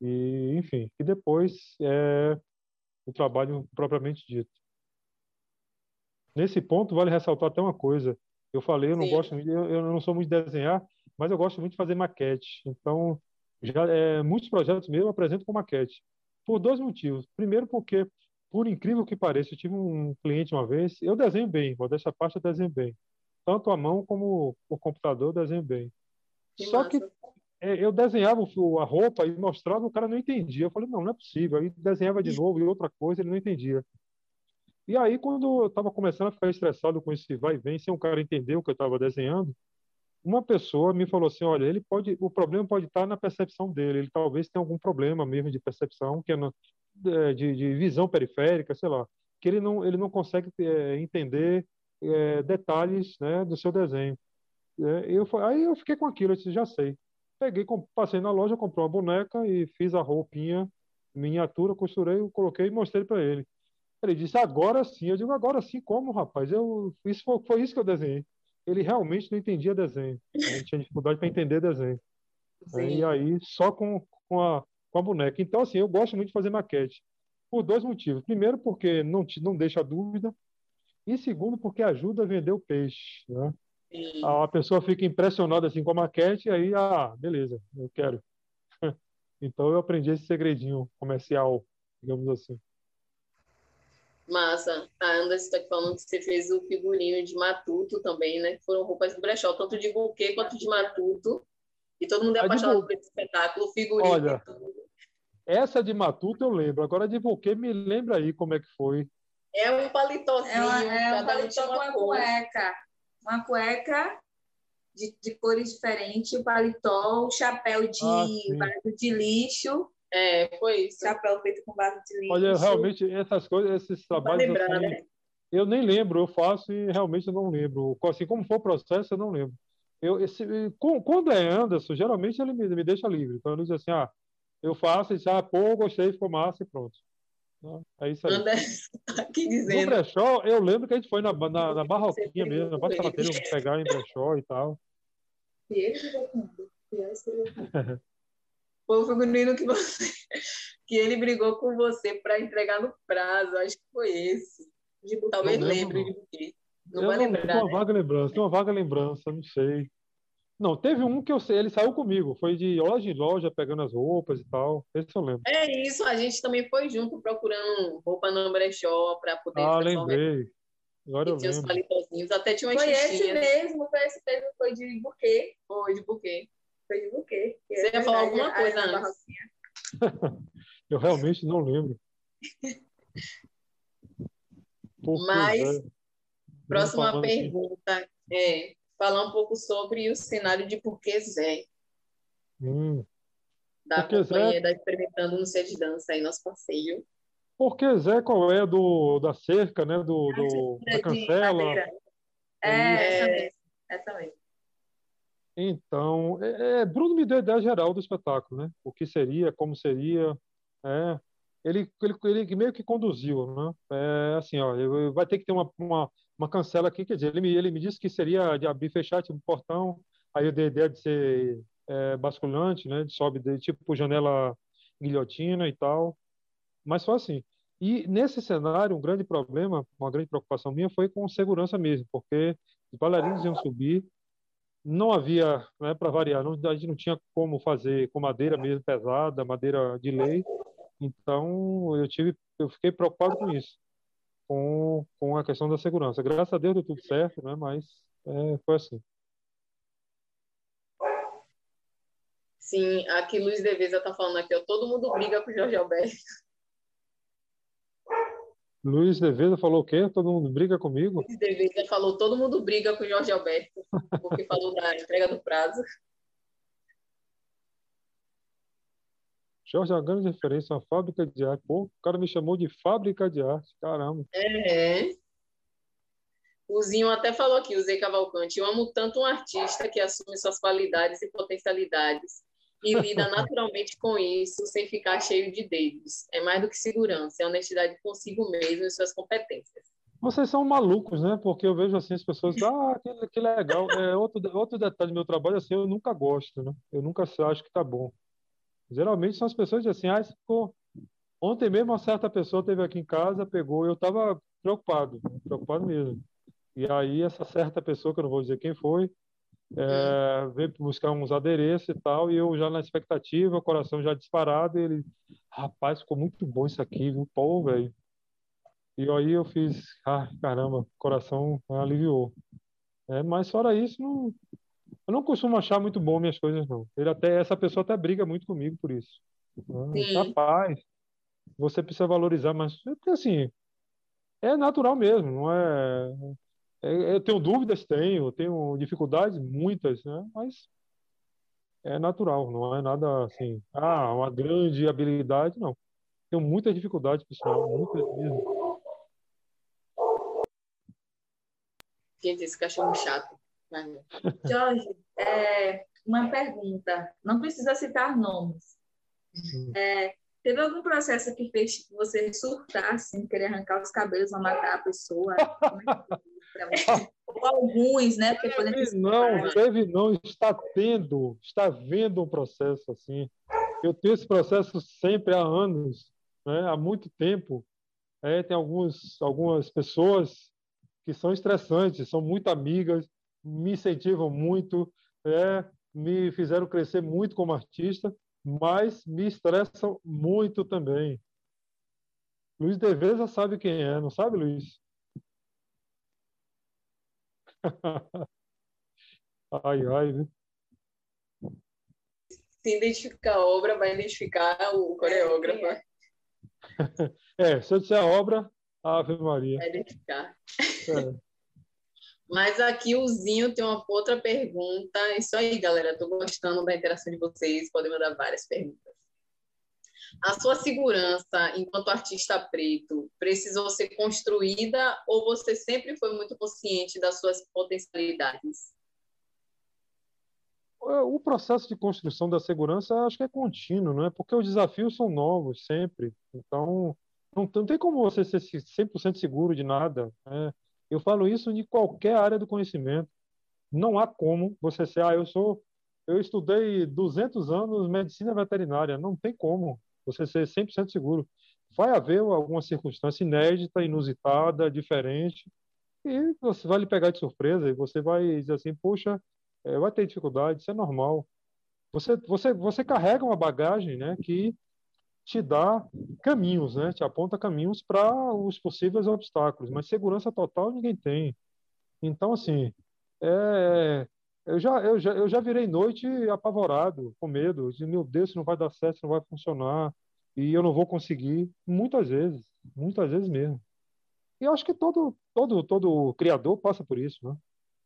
e enfim e depois é o trabalho propriamente dito. Nesse ponto vale ressaltar até uma coisa. Eu falei eu não Sim. gosto eu, eu não sou muito de desenhar mas eu gosto muito de fazer maquete. Então já é, muitos projetos meus eu apresento com maquete por dois motivos. Primeiro porque por incrível que pareça, eu tive um cliente uma vez, eu desenho bem, modéstia parte eu desenho bem. Tanto a mão como o computador eu desenho bem. Que Só massa. que é, eu desenhava a roupa e mostrava, o cara não entendia. Eu falei, não, não é possível. Aí desenhava de novo e outra coisa, ele não entendia. E aí, quando eu estava começando a ficar estressado com esse vai e vem, sem o cara entender o que eu estava desenhando, uma pessoa me falou assim, olha, ele pode, o problema pode estar na percepção dele, ele talvez tenha algum problema mesmo de percepção, que é no, de, de, visão periférica, sei lá, que ele não, ele não consegue é, entender é, detalhes né, do seu desenho. É, eu, aí eu fiquei com aquilo, eu disse, já sei. Peguei, passei na loja, comprei uma boneca e fiz a roupinha, miniatura, costurei, coloquei e mostrei para ele. Ele disse, agora sim. Eu digo, agora sim, como, rapaz? Eu, isso foi, foi isso que eu desenhei. Ele realmente não entendia desenho. Ele tinha dificuldade para entender desenho. Sim. E aí, só com, com a com a boneca. Então, assim, eu gosto muito de fazer maquete. Por dois motivos. Primeiro, porque não, te, não deixa dúvida. E segundo, porque ajuda a vender o peixe. Né? A pessoa fica impressionada assim, com a maquete e aí, ah, beleza, eu quero. *laughs* então, eu aprendi esse segredinho comercial, digamos assim. Massa. A Anderson está falando que você fez o figurino de Matuto também, né? Foram roupas do brechó, tanto de buquê quanto de Matuto. E todo mundo é apaixonado por esse espetáculo, figurino. Olha, essa de Matuto eu lembro. Agora de buquê, me lembra aí como é que foi. É um palitózinho. É, uma, é um paletó com uma cueca. Uma cueca de, de cores diferentes, o paletó, o chapéu de ah, de lixo é, foi isso. Chapéu feito com base de lixo. Olha, realmente, essas coisas, esses trabalhos. Lembrar, assim, né? Eu nem lembro, eu faço e realmente não lembro. Assim, como for o processo, eu não lembro. Eu, esse, quando é Anderson, geralmente ele me, me deixa livre. Então ele diz assim: ah, eu faço e diz, ah, pô, gostei, ficou massa e pronto. É isso aí. Anderson, aqui dizendo. No brechó, eu lembro que a gente foi na, na, na barroquinha mesmo, na Bastelateira, pegar em brechó e tal. E ele *laughs* Foi o figurino que você que ele brigou com você para entregar no prazo. Acho que foi esse. Tipo, talvez lembre de quê. Não eu vai não, lembrar. Tem uma né? vaga lembrança, tem uma vaga lembrança, não sei. Não, teve um que eu sei, ele saiu comigo, foi de loja em loja pegando as roupas e tal. Esse eu lembro. É isso, a gente também foi junto procurando roupa no brechó para poder. Ah, lembrei. Agora eu tinha lembro. os palitozinhos, até tinha uma Foi esse mesmo, foi esse mesmo, foi de buquê. Foi de buquê. Foi de buquê. Você ia falar alguma coisa antes. *laughs* Eu realmente não lembro. *laughs* Mas, é. próxima pergunta aqui. é falar um pouco sobre o cenário de Porquê Zé. Hum. Da Porque companhia Zé... da Experimentando no Ser de Dança, aí nosso passeio. Porquê Zé, qual é do, da cerca, né? Do, do da cancela? É, é, essa mesmo. Essa mesmo. Então, é, é, Bruno me deu a ideia geral do espetáculo, né? O que seria, como seria. É, ele, ele, ele meio que conduziu, né? É, assim, ó, vai ter que ter uma, uma, uma cancela aqui, quer dizer, ele me, ele me disse que seria de abrir e fechar tipo portão, aí eu dei a ideia de ser é, basculante, né? De sobe de tipo janela guilhotina e tal, mas só assim. E nesse cenário, um grande problema, uma grande preocupação minha foi com segurança mesmo, porque os bailarinos iam subir, não havia, né, para variar, não, a gente não tinha como fazer com madeira mesmo pesada, madeira de lei. Então eu tive, eu fiquei preocupado com isso, com, com a questão da segurança. Graças a Deus deu tudo certo, né? Mas é, foi assim. Sim, aqui Luiz Deveza está falando aqui, ó, todo mundo briga com o Jorge Alberto. Luiz Deveza falou o quê? Todo mundo briga comigo? Luiz Deveza falou, todo mundo briga com o Jorge Alberto, porque falou da entrega do prazo. Jorge uma grande referência, uma fábrica de arte. Pô, o cara me chamou de fábrica de arte, caramba. É. O Zinho até falou aqui, o Zé Cavalcante, eu amo tanto um artista que assume suas qualidades e potencialidades e lida *laughs* naturalmente com isso sem ficar cheio de dedos. É mais do que segurança, é honestidade consigo mesmo e suas competências. Vocês são malucos, né? Porque eu vejo assim as pessoas, ah, que, que legal. É, outro, outro detalhe do meu trabalho, assim, eu nunca gosto, né? Eu nunca acho que tá bom. Geralmente são as pessoas que dizem assim, ah, ficou... Ontem mesmo uma certa pessoa teve aqui em casa, pegou, eu estava preocupado, preocupado mesmo. E aí essa certa pessoa, que eu não vou dizer quem foi, é, veio buscar uns adereços e tal, e eu já na expectativa, o coração já disparado, e ele, rapaz, ficou muito bom isso aqui, viu? Pô, velho. E aí eu fiz, ah, caramba, o coração aliviou. É, mas fora isso, não, eu não costumo achar muito bom minhas coisas, não. Ele até, essa pessoa até briga muito comigo por isso. Sim. Rapaz, você precisa valorizar, mas assim, é natural mesmo, não é é, eu tenho dúvidas, tenho, tenho dificuldades, muitas, né? Mas é natural, não é nada assim, ah, uma grande habilidade, não. Tenho muitas dificuldades, pessoal, muitas mesmo. Gente, esse cachorro chato. Jorge, é, uma pergunta. Não precisa citar nomes. É, teve algum processo que fez você surtar, assim, querer arrancar os cabelos ou matar a pessoa? Ou alguns, né? Porque teve não, teve não, está tendo, está vendo um processo assim. Eu tenho esse processo sempre há anos, né? há muito tempo. É, tem alguns, algumas pessoas que são estressantes, são muito amigas, me incentivam muito, é, me fizeram crescer muito como artista, mas me estressam muito também. Luiz Deveza sabe quem é, não sabe, Luiz? *laughs* ai, ai, viu? Se identificar a obra, vai identificar o coreógrafo. É, *laughs* é se eu disser a obra, Ave Maria. Vai identificar. É. *laughs* Mas aqui o Zinho tem uma outra pergunta. Isso aí, galera. Estou gostando da interação de vocês. Podem mandar várias perguntas. A sua segurança enquanto artista preto precisou ser construída ou você sempre foi muito consciente das suas potencialidades? É, o processo de construção da segurança acho que é contínuo, não é? Porque os desafios são novos sempre. Então, não, não tem como você ser 100% seguro de nada. Né? Eu falo isso de qualquer área do conhecimento. Não há como você ser, ah, eu sou, eu estudei 200 anos medicina veterinária. Não tem como você ser 100% seguro. Vai haver alguma circunstância inédita, inusitada, diferente, e você vai lhe pegar de surpresa e você vai dizer assim, poxa, é, vai ter dificuldade, isso é normal. Você, você, você carrega uma bagagem né, que te dá caminhos, né, te aponta caminhos para os possíveis obstáculos, mas segurança total ninguém tem. Então, assim, é, eu, já, eu, já, eu já virei noite apavorado, com medo, de meu Deus, isso não vai dar certo, isso não vai funcionar, e eu não vou conseguir, muitas vezes, muitas vezes mesmo. E eu acho que todo, todo, todo criador passa por isso, né?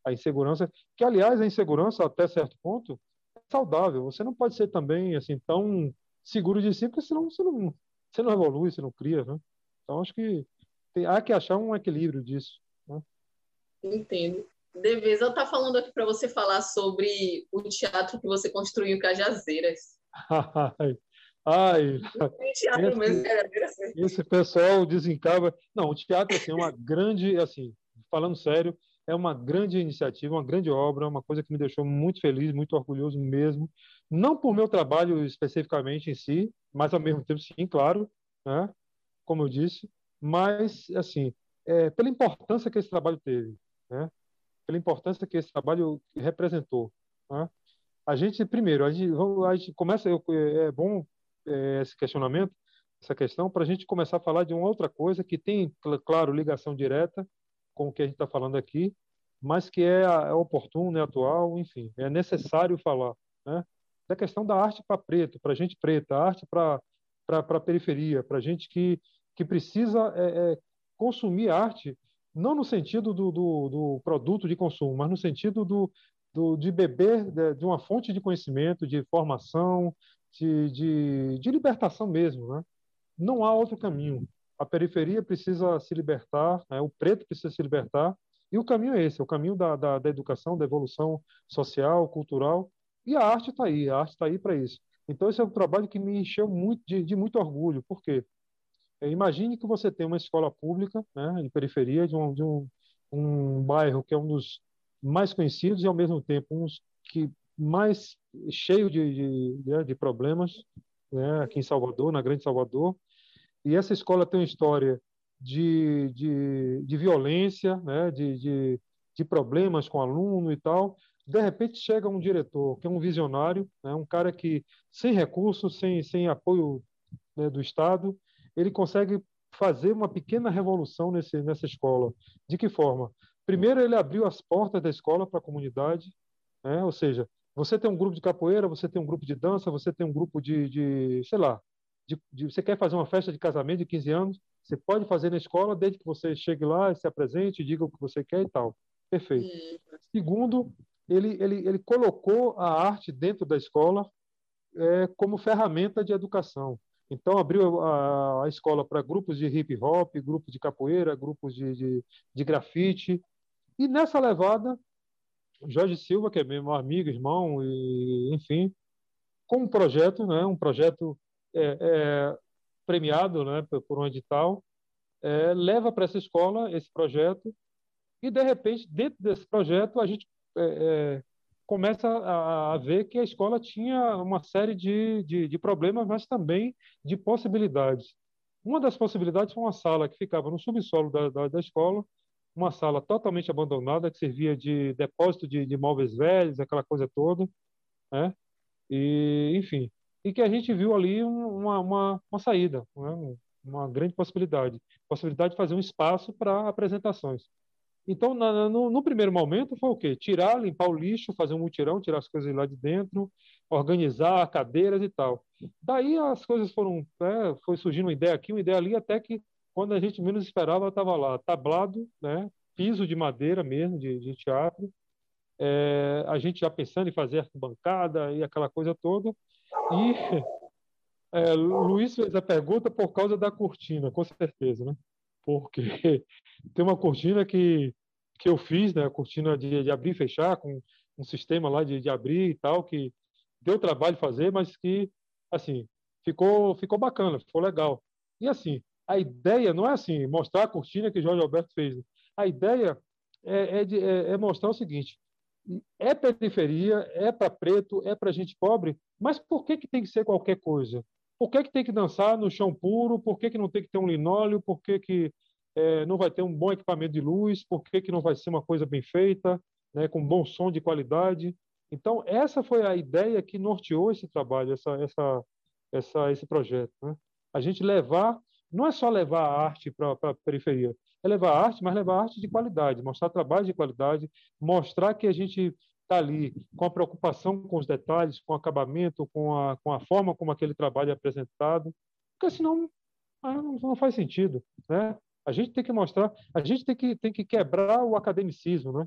a insegurança, que aliás a insegurança até certo ponto é saudável. Você não pode ser também assim tão seguro de si, porque senão você não, você não evolui, você não cria, né? Então acho que tem, há que achar um equilíbrio disso. Né? Entendo. Deveza está falando aqui para você falar sobre o teatro que você construiu em Cajazeiras. *laughs* ai, ai teatro esse, mesmo, esse pessoal desencava. Não, o teatro assim, é uma grande, assim, falando sério, é uma grande iniciativa, uma grande obra, uma coisa que me deixou muito feliz, muito orgulhoso mesmo. Não por meu trabalho especificamente em si, mas ao mesmo tempo, sim, claro, né? como eu disse, mas, assim, é, pela importância que esse trabalho teve, né? pela importância que esse trabalho representou. Né? A gente, primeiro, a gente, a gente começa, é bom é, esse questionamento, essa questão, para a gente começar a falar de uma outra coisa que tem, claro, ligação direta com o que a gente está falando aqui, mas que é, é oportuno, é atual, enfim, é necessário falar, né? Da questão da arte para preto, para gente preta, arte para para periferia, para gente que que precisa é, é, consumir arte, não no sentido do, do, do, produto de consumo, mas no sentido do, do de beber de, de, uma fonte de conhecimento, de formação, de, de, de libertação mesmo, né? Não há outro caminho a periferia precisa se libertar, né? o preto precisa se libertar, e o caminho é esse, é o caminho da, da, da educação, da evolução social, cultural, e a arte está aí, a arte está aí para isso. Então, esse é um trabalho que me encheu muito de, de muito orgulho, por quê? É, imagine que você tem uma escola pública, né, em periferia, de, um, de um, um bairro que é um dos mais conhecidos e, ao mesmo tempo, um dos que mais cheio de, de, de né, problemas, né, aqui em Salvador, na Grande Salvador, e essa escola tem uma história de, de, de violência, né, de, de, de problemas com aluno e tal. De repente chega um diretor que é um visionário, né, um cara que, sem recursos, sem, sem apoio né, do Estado, ele consegue fazer uma pequena revolução nesse, nessa escola. De que forma? Primeiro, ele abriu as portas da escola para a comunidade, né? ou seja, você tem um grupo de capoeira, você tem um grupo de dança, você tem um grupo de, de sei lá, de, de, você quer fazer uma festa de casamento de 15 anos, você pode fazer na escola, desde que você chegue lá, se apresente, diga o que você quer e tal. Perfeito. Segundo, ele, ele, ele colocou a arte dentro da escola é, como ferramenta de educação. Então, abriu a, a escola para grupos de hip hop, grupos de capoeira, grupos de, de, de grafite. E nessa levada, Jorge Silva, que é meu amigo, irmão, e, enfim, com um projeto, né, um projeto é, é, premiado né, por um edital, é, leva para essa escola esse projeto e, de repente, dentro desse projeto, a gente é, é, começa a, ver que a escola tinha uma série de, de, de, problemas, mas também de possibilidades. Uma das possibilidades foi uma sala que ficava no subsolo da, da, da escola, uma sala totalmente abandonada, que servia de depósito de, de móveis velhos, aquela coisa toda. Né? E, enfim, e que a gente viu ali uma, uma, uma saída, né? uma grande possibilidade, possibilidade de fazer um espaço para apresentações. Então, na, no, no, primeiro momento, foi o quê? Tirar, limpar o lixo, fazer um mutirão, tirar as coisas lá de dentro, organizar cadeiras e tal. Daí as coisas foram, é, foi surgindo uma ideia aqui, uma ideia ali, até que quando a gente menos esperava, estava lá, tablado, né? piso de madeira mesmo, de, de teatro, é, a gente já pensando em fazer arquibancada e aquela coisa toda. E *laughs* é, Luiz fez a pergunta por causa da cortina, com certeza, né? Porque *laughs* tem uma cortina que, que eu fiz, né? A cortina de, de abrir e fechar, com um sistema lá de, de abrir e tal, que deu trabalho fazer, mas que, assim, ficou, ficou bacana, ficou legal. E, assim, a ideia não é assim, mostrar a cortina que Jorge Alberto fez. A ideia é, é, de, é, é mostrar o seguinte: é periferia, é para preto, é para gente pobre, mas por que, que tem que ser qualquer coisa? Por que, que tem que dançar no chão puro? Por que, que não tem que ter um linóleo? Por que, que é, não vai ter um bom equipamento de luz? Por que, que não vai ser uma coisa bem feita, né, com bom som de qualidade? Então, essa foi a ideia que norteou esse trabalho, essa, essa, essa, esse projeto. Né? A gente levar, não é só levar a arte para a periferia, é levar arte, mas levar arte de qualidade, mostrar trabalho de qualidade, mostrar que a gente está ali com a preocupação com os detalhes, com o acabamento, com a, com a forma como aquele trabalho é apresentado, porque senão ah, não, faz sentido, né? A gente tem que mostrar, a gente tem que, tem que quebrar o academicismo, né?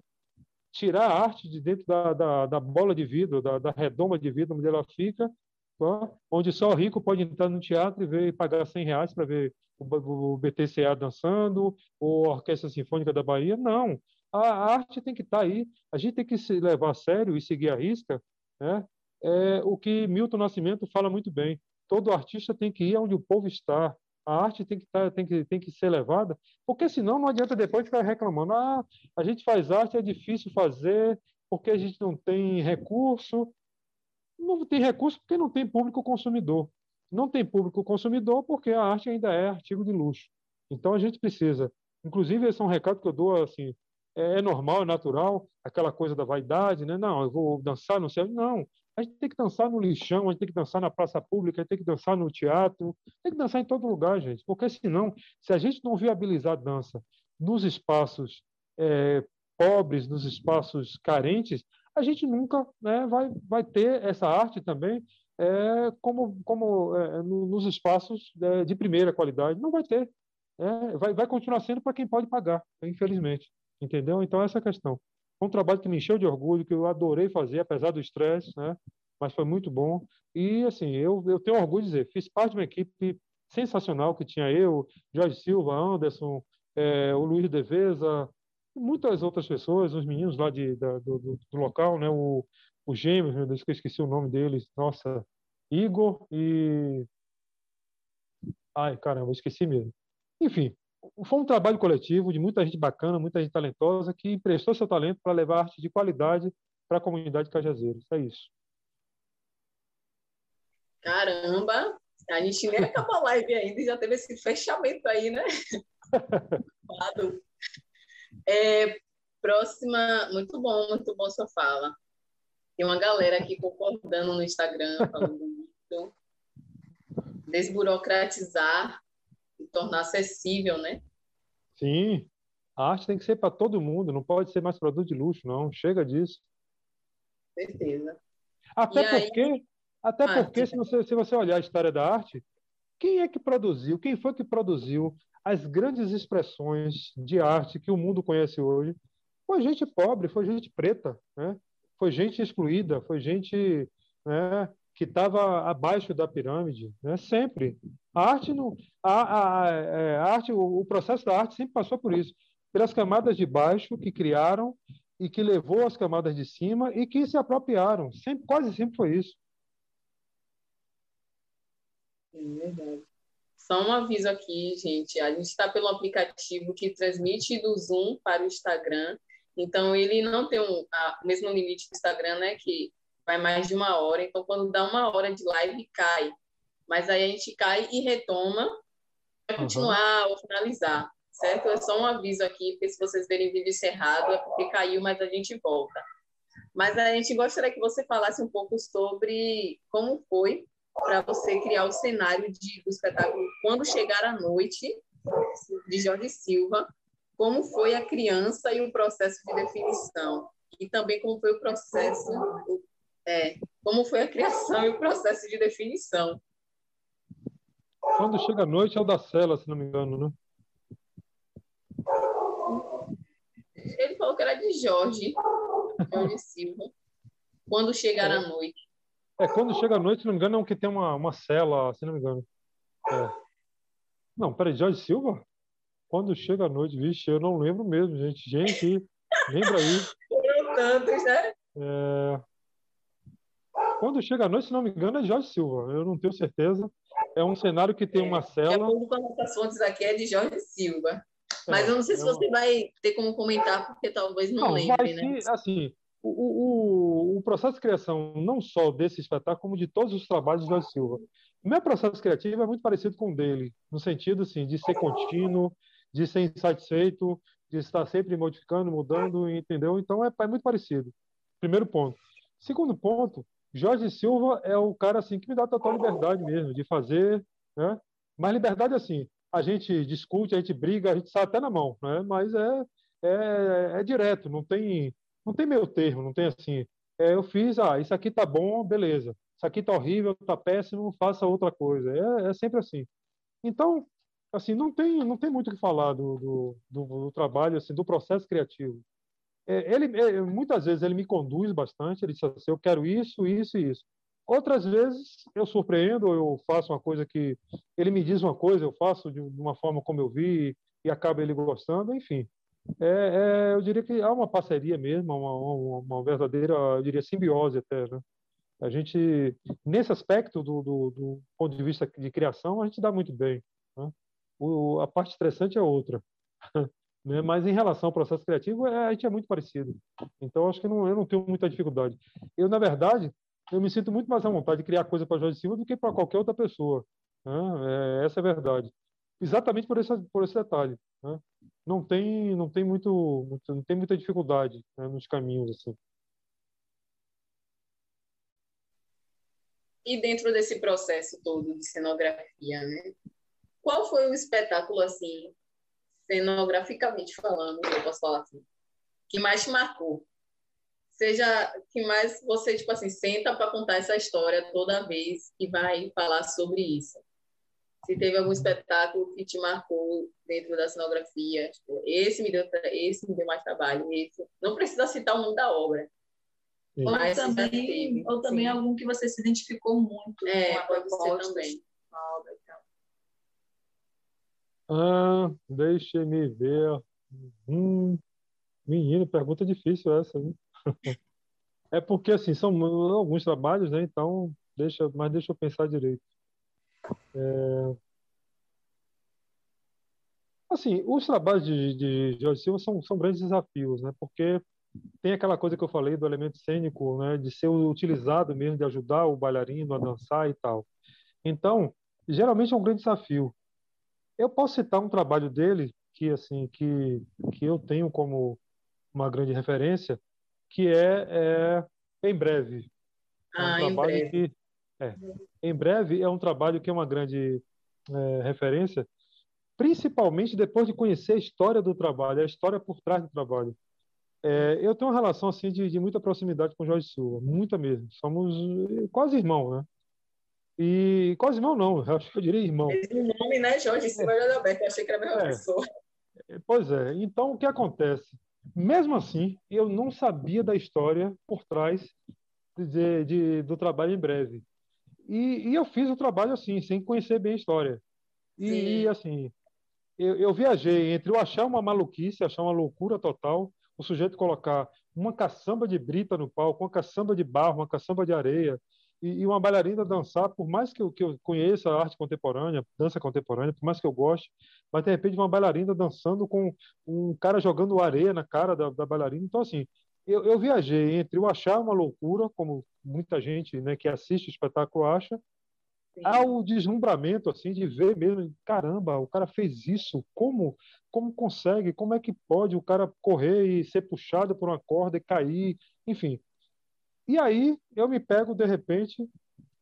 Tirar a arte de dentro da, da, da bola de vidro, da, da redoma de vidro onde ela fica, tá? onde só o rico pode entrar no teatro e ver pagar 100 reais para ver o BTCA dançando, ou a Orquestra Sinfônica da Bahia. Não. A arte tem que estar tá aí. A gente tem que se levar a sério e seguir a risca. Né? É o que Milton Nascimento fala muito bem. Todo artista tem que ir onde o povo está. A arte tem que, tá, tem que, tem que ser levada, porque senão não adianta depois ficar reclamando. Ah, a gente faz arte, é difícil fazer, porque a gente não tem recurso. Não tem recurso porque não tem público consumidor não tem público consumidor porque a arte ainda é artigo de luxo. Então a gente precisa, inclusive esse é um recado que eu dou assim, é, é normal, é natural, aquela coisa da vaidade, né? Não, eu vou dançar no céu. Não, a gente tem que dançar no lixão, a gente tem que dançar na praça pública, a gente tem que dançar no teatro, tem que dançar em todo lugar, gente. Porque senão, se a gente não viabilizar a dança nos espaços é, pobres, nos espaços carentes, a gente nunca né, vai, vai ter essa arte também é, como, como é, nos espaços de, de, primeira qualidade. Não vai ter. É, vai, vai continuar sendo para quem pode pagar, infelizmente. Entendeu? Então, essa é a questão. Foi um trabalho que me encheu de orgulho, que eu adorei fazer, apesar do estresse, né? mas foi muito bom. E, assim, eu, eu tenho orgulho de dizer, fiz parte de uma equipe sensacional que tinha eu, Jorge Silva, Anderson, é, o Luiz Deveza, muitas outras pessoas, os meninos lá de, da, do, do, local, né? o, os gêmeos, meu Deus, que eu esqueci o nome deles. Nossa, Igor e. Ai, caramba, esqueci mesmo. Enfim, foi um trabalho coletivo de muita gente bacana, muita gente talentosa que emprestou seu talento para levar arte de qualidade para a comunidade de Cajazeiros. É isso. Caramba! A gente nem *laughs* acabou a live ainda e já teve esse fechamento aí, né? *laughs* é, próxima, muito bom, muito bom sua fala. Tem uma galera aqui concordando no Instagram, falando muito. Desburocratizar tornar acessível, né? Sim. A arte tem que ser para todo mundo, não pode ser mais produto de luxo, não. Chega disso. Certeza. Até e porque, aí... até ah, porque se, você, se você olhar a história da arte, quem é que produziu, quem foi que produziu as grandes expressões de arte que o mundo conhece hoje? Foi gente pobre, foi gente preta, né? foi gente excluída, foi gente né, que estava abaixo da pirâmide, né? sempre. A arte, não, a, a, é, a, arte o, o processo da arte sempre passou por isso, pelas camadas de baixo que criaram e que levou as camadas de cima e que se apropriaram. Sempre, quase sempre foi isso. É verdade. Só um aviso aqui, gente. A gente está pelo aplicativo que transmite do Zoom para o Instagram. Então, ele não tem um, o mesmo limite do Instagram, né? Que vai mais de uma hora. Então, quando dá uma hora de live, cai. Mas aí a gente cai e retoma para continuar uhum. ou finalizar, certo? É só um aviso aqui, porque se vocês verem vídeo encerrado, é porque caiu, mas a gente volta. Mas a gente gostaria que você falasse um pouco sobre como foi para você criar o cenário de, do espetáculo Quando Chegar a Noite, de Jorge Silva, como foi a criança e o processo de definição, e também como foi o processo, é, como foi a criação *laughs* e o processo de definição. Quando chega a noite é o da cela, se não me engano, né? Ele falou que era de Jorge, Jorge Silva. Quando chegar a noite. É, quando chega a noite, se não me engano, é um que tem uma, uma cela, se não me engano. É. Não, peraí, Jorge Silva? Quando chega a noite, vixe, eu não lembro mesmo, gente. Gente, lembra aí. Foram tantos, né? É... Quando chega a noite, se não me engano, é Jorge Silva. Eu não tenho certeza. É um cenário que tem uma cela. De acordo com as nossas fontes aqui, é de Jorge Silva. Mas é, eu não sei se é você vai ter como comentar, porque talvez não, não lembre, né? assim, o, o, o, processo de criação, não só desse espetáculo, como de todos os trabalhos de Jorge Silva. O meu processo criativo é muito parecido com o dele, no sentido assim, de ser contínuo, de ser insatisfeito, de estar sempre modificando, mudando, entendeu? Então é, é muito parecido. Primeiro ponto. Segundo ponto, Jorge Silva é o cara assim que me dá total liberdade mesmo de fazer, né? Mas liberdade assim, a gente discute, a gente briga, a gente sai até na mão, né? Mas é, é, é direto, não tem não tem meio termo, não tem assim. É, eu fiz, ah, isso aqui tá bom, beleza. Isso aqui tá horrível, tá péssimo, faça outra coisa. É, é sempre assim. Então, assim, não tem não tem muito o que falar do, do, do, do trabalho, assim, do processo criativo. É, ele é, muitas vezes ele me conduz bastante. Ele diz assim, eu quero isso, isso e isso. Outras vezes eu surpreendo, eu faço uma coisa que ele me diz uma coisa, eu faço de uma forma como eu vi e acaba ele gostando, enfim. É, é, eu diria que há uma parceria mesmo, uma, uma, uma, verdadeira, eu diria, simbiose até, né? A gente, nesse aspecto do, do, do, ponto de vista de criação, a gente dá muito bem. Né? O, a parte estressante é outra. *laughs* né? Mas em relação ao processo criativo, é, a gente é muito parecido. Então, acho que não, eu não tenho muita dificuldade. Eu, na verdade, eu me sinto muito mais à vontade de criar coisa para Jorge Silva do que para qualquer outra pessoa. Né? É, essa é a verdade. Exatamente por esse, por esse detalhe. Né? Não tem, não tem muito, não tem muita dificuldade né, nos caminhos assim. E dentro desse processo todo de cenografia, né? Qual foi o espetáculo assim, cenograficamente falando, eu posso falar assim, que mais te marcou? Seja que mais você tipo assim senta para contar essa história toda vez e vai falar sobre isso se teve algum espetáculo que te marcou dentro da cenografia, tipo, esse me deu esse me deu mais trabalho, esse. Não precisa citar o nome da obra. Ou também, teve, ou também algum que você se identificou muito é, com a ser também. Ah, deixe-me ver. Hum, menino, pergunta difícil essa. Hein? *laughs* é porque assim são alguns trabalhos, né? Então deixa, mas deixa eu pensar direito. É... Assim, os trabalhos de, de Jorge Silva são, são grandes desafios, né? Porque tem aquela coisa que eu falei do elemento cênico, né? De ser utilizado mesmo, de ajudar o bailarino a dançar e tal. Então, geralmente é um grande desafio. Eu posso citar um trabalho dele que assim que que eu tenho como uma grande referência, que é, é em breve. É um ah, trabalho em breve. que é. Em breve é um trabalho que é uma grande é, referência, principalmente depois de conhecer a história do trabalho, a história por trás do trabalho. É, eu tenho uma relação assim de, de, muita proximidade com o Jorge Silva, muita mesmo. Somos eh, quase irmãos, né? E quase irmão não, eu acho que eu diria irmão. Esse nome, né, Jorge Silva é. Alberto, eu achei que era a mesma é. pessoa. Pois é. Então o que acontece? Mesmo assim, eu não sabia da história por trás de, de, do trabalho em breve. E, e, eu fiz o trabalho assim, sem conhecer bem a história. E, e assim, eu, eu, viajei entre eu achar uma maluquice, achar uma loucura total, o sujeito colocar uma caçamba de brita no palco, uma caçamba de barro, uma caçamba de areia, e, e uma bailarina dançar, por mais que eu, que eu conheça a arte contemporânea, dança contemporânea, por mais que eu goste, mas de repente uma bailarina dançando com um cara jogando areia na cara da, da bailarina. Então, assim, eu, eu, viajei entre eu achar uma loucura, como muita gente né, que assiste o espetáculo acha, Sim. ao deslumbramento assim de ver mesmo, caramba, o cara fez isso, como como consegue, como é que pode o cara correr e ser puxado por uma corda e cair, enfim. E aí eu me pego de repente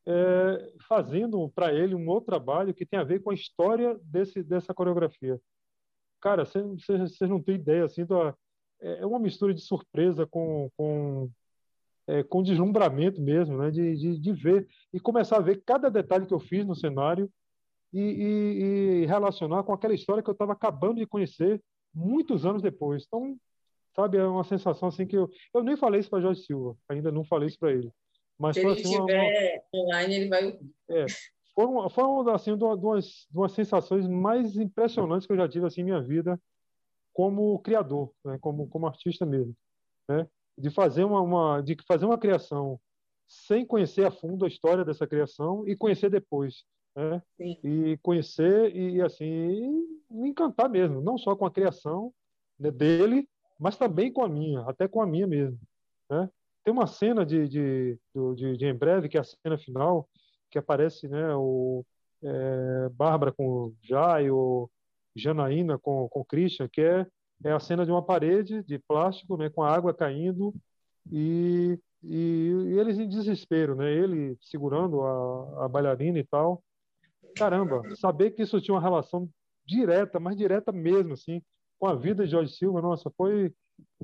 é, fazendo para ele um outro trabalho que tem a ver com a história desse, dessa coreografia. Cara, vocês não têm ideia, assim, da, é, é uma mistura de surpresa com, com, é, com deslumbramento mesmo, né? De, de, de, ver e começar a ver cada detalhe que eu fiz no cenário e, e, e relacionar com aquela história que eu estava acabando de conhecer muitos anos depois. Então, sabe, é uma sensação assim que eu, eu nem falei isso para Jorge Silva, ainda não falei isso para ele. Mas Se ele assim, estiver uma, online, ele vai. É, foi uma, foi uma, assim, de, umas, de umas sensações mais impressionantes que eu já tive assim, em minha vida como criador, né? como, como artista mesmo. Né? De, fazer uma, uma, de fazer uma criação sem conhecer a fundo a história dessa criação e conhecer depois. Né? E conhecer e, assim, me encantar mesmo, não só com a criação né, dele, mas também com a minha, até com a minha mesmo. Né? Tem uma cena de, de, de, de, Em Breve, que é a cena final, que aparece né, o é, Bárbara com o Jai, o Janaína com, com o Christian, que é, é a cena de uma parede de plástico né, com a água caindo e, e, e eles em desespero, né? ele segurando a, a bailarina e tal. Caramba, saber que isso tinha uma relação direta, mas direta mesmo, assim, com a vida de Jorge Silva, nossa, foi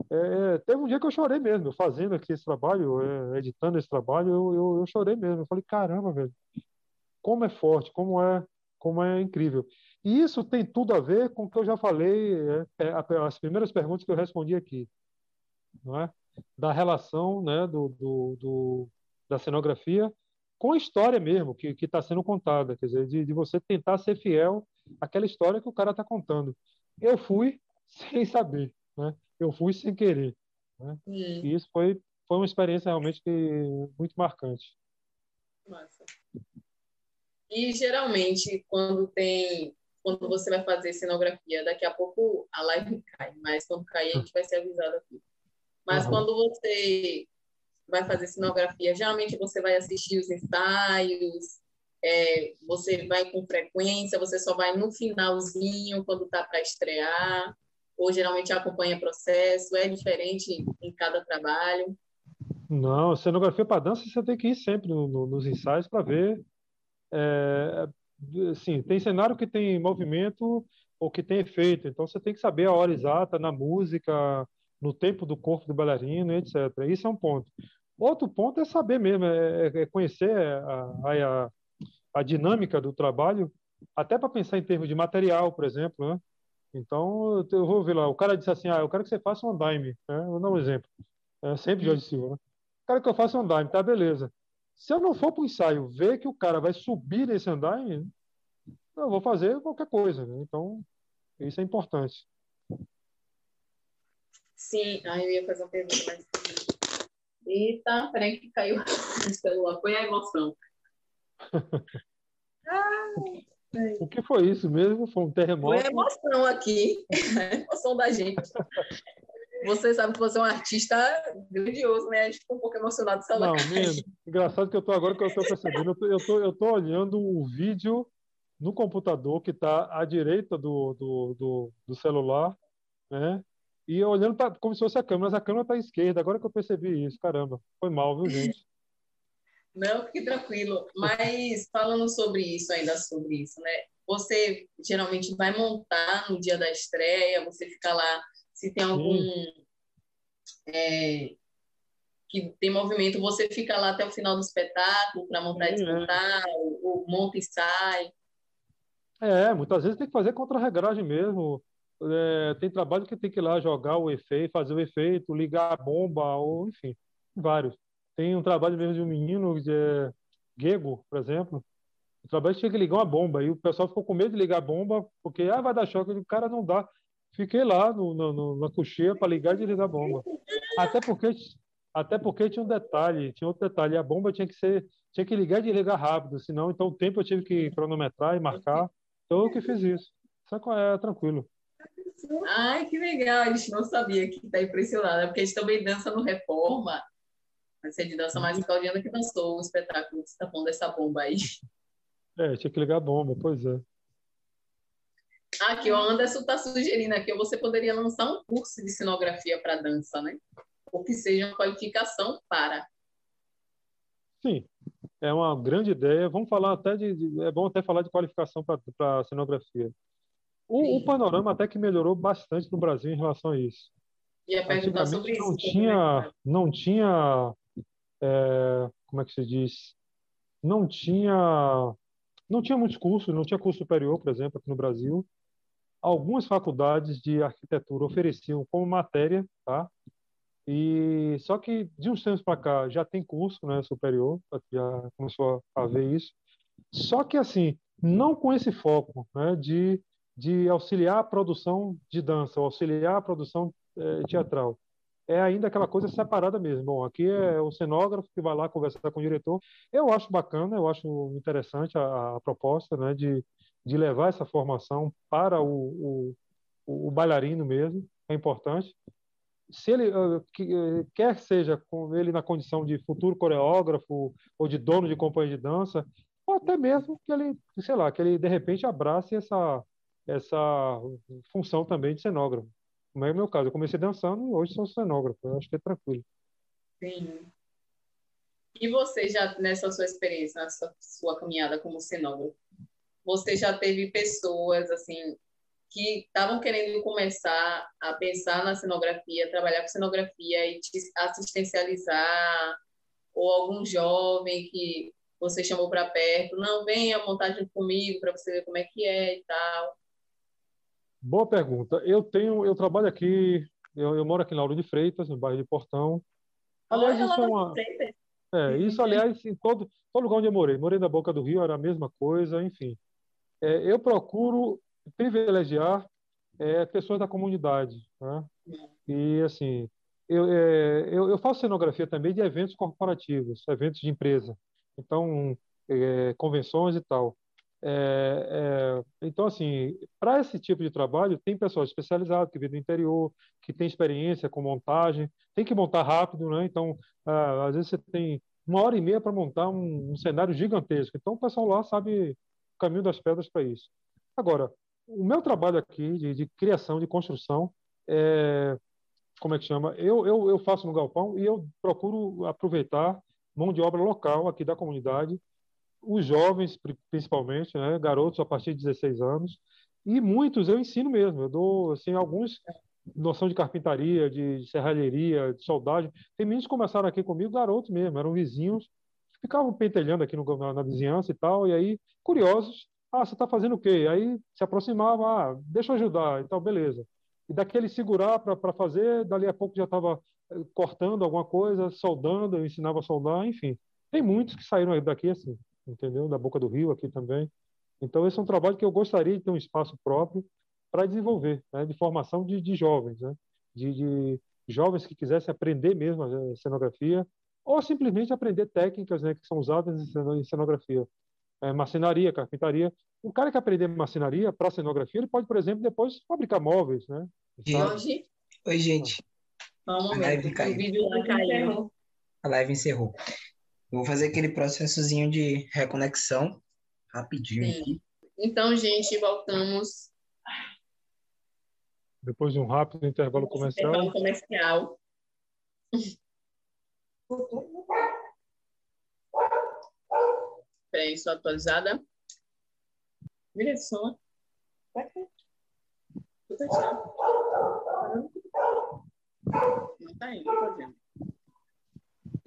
é, teve um dia que eu chorei mesmo, fazendo aqui esse trabalho, é, editando esse trabalho, eu, eu, eu, chorei mesmo. Eu falei, caramba, velho, como é forte, como é, como é incrível. E isso tem tudo a ver com o que eu já falei, é, é as primeiras perguntas que eu respondi aqui, não é? Da relação, né, do, do, do da cenografia com a história mesmo que está sendo contada, quer dizer, de, de você tentar ser fiel àquela história que o cara está contando. Eu fui sem saber, né? eu fui sem querer. Né? E isso foi, foi uma experiência realmente que, muito marcante. Massa. E geralmente, quando tem. Quando você vai fazer cenografia, daqui a pouco a live cai, mas quando cair a gente vai ser avisado aqui. Mas uhum. quando você vai fazer cenografia, geralmente você vai assistir os ensaios, é, você vai com frequência, você só vai no finalzinho, quando está para estrear ou geralmente acompanha processo? É diferente em cada trabalho? Não, cenografia para dança você tem que ir sempre no, no, nos ensaios para ver. É, assim, tem cenário que tem movimento ou que tem efeito, então você tem que saber a hora exata na música, no tempo do corpo do bailarino, etc. Isso é um ponto. Outro ponto é saber mesmo, é, é, é conhecer a, a, a dinâmica do trabalho, até para pensar em termos de material, por exemplo, né? Então, eu vou ver lá. O cara disse assim: Ah, eu quero que você faça um dime. Né? Vou dar um exemplo. É sempre Jorge Silva. Né? Quero que eu faça um dime, tá? Beleza. Se eu não for para o ensaio ver que o cara vai subir nesse andaime, eu vou fazer qualquer coisa. Né? Então, isso é importante. Sim, aí eu ia fazer uma pergunta, mas. Eita, peraí que caiu *laughs* o celular. Põe a emoção. O que foi isso mesmo? Foi um terremoto? Foi emoção aqui, a emoção da gente. Você sabe que você é um artista grandioso, né? A gente ficou um pouco emocionado de Não, mesmo. Engraçado que eu tô agora que eu estou percebendo, eu tô, eu tô, eu tô olhando o vídeo no computador que está à direita do, do, do, do, celular, né? E olhando pra, como se fosse a câmera, mas a câmera está à esquerda. Agora que eu percebi isso, caramba, foi mal, viu, gente? Não, fique tranquilo. Mas falando sobre isso, ainda sobre isso, né? Você geralmente vai montar no dia da estreia, você fica lá, se tem algum é, que tem movimento, você fica lá até o final do espetáculo para montar e desmontar, é. ou, ou, monta e sai. É, muitas vezes tem que fazer contra-regragem mesmo. É, tem trabalho que tem que ir lá jogar o efeito, fazer o efeito, ligar a bomba, ou enfim, vários. Tem um trabalho mesmo de um menino, de é, Gego, por exemplo. O trabalho tinha que ligar uma bomba. E o pessoal ficou com medo de ligar a bomba, porque ah, vai dar choque. O cara não dá. Fiquei lá no, no, na cocheira para ligar e desligar a bomba. Até porque, até porque tinha um detalhe, tinha outro detalhe. A bomba tinha que ser, tinha que ligar e desligar rápido, senão então o tempo eu tive que cronometrar e marcar. Então eu que fiz isso. Só é tranquilo. Ai, que legal! A gente não sabia que está impressionada, porque a gente também dança no Reforma Vai ser de dança mais uhum. Claudiana que dançou o espetáculo que está pondo essa bomba aí. É, tinha que ligar a bomba, pois é. Aqui, o Anderson está sugerindo aqui, você poderia lançar um curso de cenografia para dança, né? Ou que seja uma qualificação para. Sim, é uma grande ideia. Vamos falar até de, de é bom até falar de qualificação para cenografia. O, o, panorama até que melhorou bastante no Brasil em relação a isso. E a sobre não isso. Tinha, não tinha, é, como é que se diz? Não tinha, não tinha muitos cursos, não tinha curso superior, por exemplo, aqui no Brasil. Algumas faculdades de arquitetura ofereciam como matéria, tá? E só que de uns tempos para cá já tem curso, né, superior, já começou a ver isso. Só que assim, não com esse foco, né, de de auxiliar a produção de dança, auxiliar a produção é, teatral. É ainda aquela coisa separada mesmo. Bom, aqui é o cenógrafo que vai lá conversar com o diretor. Eu acho bacana, eu acho interessante a, a proposta, né, de, de levar essa formação para o, o, o bailarino mesmo, é importante se ele que, uh, quer seja com ele na condição de futuro coreógrafo ou de dono de companhia de dança, ou até mesmo que ele, sei lá, que ele de repente abrace essa essa função também de cenógrafo. Como é o meu caso, eu comecei dançando hoje sou cenógrafo, eu acho que é tranquilo. Sim. E você já, nessa sua experiência, nessa sua caminhada como cenógrafo, você já teve pessoas, assim, que estavam querendo começar a pensar na cenografia, trabalhar com cenografia e te assistencializar, ou algum jovem que você chamou para perto, não, venha montar junto comigo para você ver como é que é e tal. Boa pergunta. Eu tenho, eu trabalho aqui, eu, eu moro aqui na Lauro de Freitas, no bairro de Portão. Aliás, Olha, isso é uma. É, isso, aliás, em todo, todo lugar onde eu morei. Morei na Boca do Rio, era a mesma coisa, enfim. É, eu procuro privilegiar é, pessoas da comunidade. Né? E, assim, eu, é, eu, eu, faço cenografia também de eventos corporativos, eventos de empresa. Então, é, convenções e tal. É, é, então, assim, para esse tipo de trabalho, tem pessoal especializado que vem do interior, que tem experiência com montagem, tem que montar rápido, né? Então, ah, às vezes você tem uma hora e meia para montar um, um, cenário gigantesco. Então, o pessoal lá sabe o caminho das pedras para isso. Agora, o meu trabalho aqui de, de, criação, de construção, é, como é que chama? Eu, eu, eu faço no galpão e eu procuro aproveitar mão de obra local aqui da comunidade os jovens, principalmente, né, garotos a partir de 16 anos, e muitos eu ensino mesmo. Eu dou assim alguns noção de carpintaria, de serralheria, de soldagem. Tem meninos que começaram aqui comigo, garotos mesmo, eram vizinhos, ficavam pentelhando aqui no, na, na, vizinhança e tal, e aí curiosos, ah, você está fazendo o quê? Aí se aproximava, ah, deixa eu ajudar, então beleza. E daquele segurar para fazer, dali a pouco já estava eh, cortando alguma coisa, soldando, eu ensinava a soldar, enfim. Tem muitos que saíram daqui assim entendeu? Da Boca do Rio aqui também. Então, esse é um trabalho que eu gostaria de ter um espaço próprio para desenvolver, né? de formação de, de jovens, né? de, de, jovens que quisessem aprender mesmo a cenografia ou simplesmente aprender técnicas né, que são usadas em cenografia. É, marcenaria, carpintaria. O cara que aprender marcenaria para cenografia, ele pode, por exemplo, depois fabricar móveis, né? Hoje... Oi, gente. Um a live caiu. O vídeo caiu. A live encerrou. Vou fazer aquele processozinho de reconexão rapidinho. Sim. Então, gente, voltamos. Depois de um rápido intervalo comercial. Intervalo comercial. Peraí, só atualizada. Vira som. Não tá indo, tô vendo.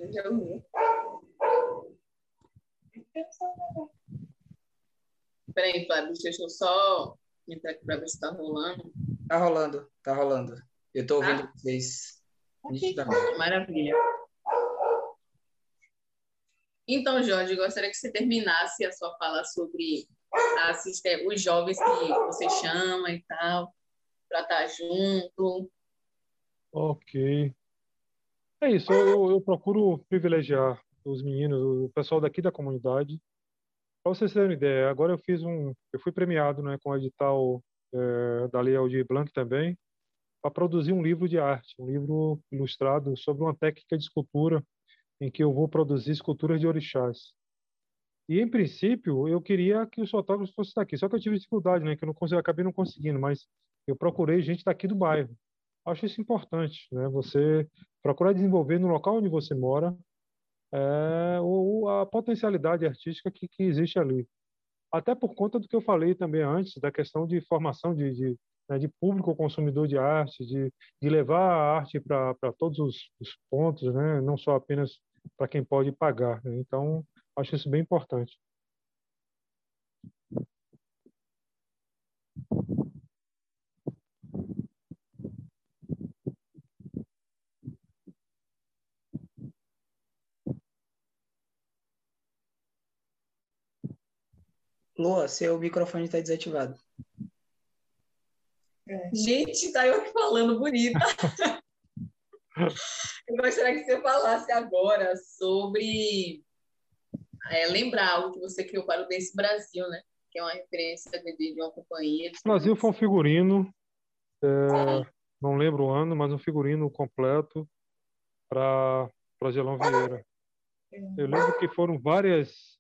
Entendeu? Peraí, Flávio, deixa eu só entrar aqui para ver se está rolando. Tá rolando, tá rolando. Eu estou ouvindo tá? vocês Maravilha. Então, Jorge, gostaria que você terminasse a sua fala sobre assistir, os jovens que você chama e tal, para estar tá junto. Ok. É isso, eu, eu procuro privilegiar os meninos, o pessoal daqui da comunidade. Para vocês terem uma ideia, agora eu fiz um, eu fui premiado, né, com o edital é, da Lei Aldir Blanc também, para produzir um livro de arte, um livro ilustrado sobre uma técnica de escultura em que eu vou produzir esculturas de orixás. E em princípio eu queria que os fotógrafos fossem daqui, só que eu tive dificuldade, né, que eu não consegui, acabei não conseguindo, mas eu procurei gente daqui do bairro. Acho isso importante, né? Você procurar desenvolver no local onde você mora é, o, a potencialidade artística que, que existe ali. Até por conta do que eu falei também antes, da questão de formação de, de, né, de público consumidor de arte, de, de levar a arte para todos os, os, pontos, né, não só apenas para quem pode pagar. Né? Então, acho isso bem importante. Lua, seu microfone está desativado. É. Gente, tá eu aqui falando bonita. *laughs* eu gostaria que você falasse agora sobre é, lembrar algo que você criou para o Desse Brasil, né? Que é uma referência de, de uma companhia. O Brasil foi um figurino, é, não lembro o ano, mas um figurino completo para Gelão Vieira. Eu lembro que foram várias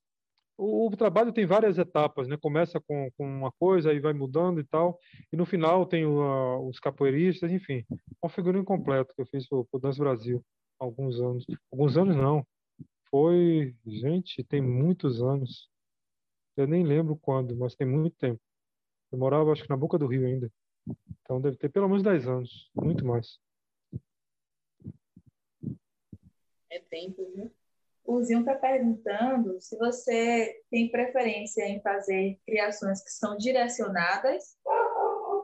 o, o, trabalho tem várias etapas, né? Começa com, com uma coisa, aí vai mudando e tal, e no final tem o, os capoeiristas, enfim, um figurino completo que eu fiz para o Dance Brasil há alguns anos. Alguns anos não, foi, gente, tem muitos anos. Eu nem lembro quando, mas tem muito tempo. Eu morava, acho que na boca do Rio ainda. Então deve ter pelo menos 10 anos, muito mais. É tempo, viu? O Zinho está perguntando se você tem preferência em fazer criações que são direcionadas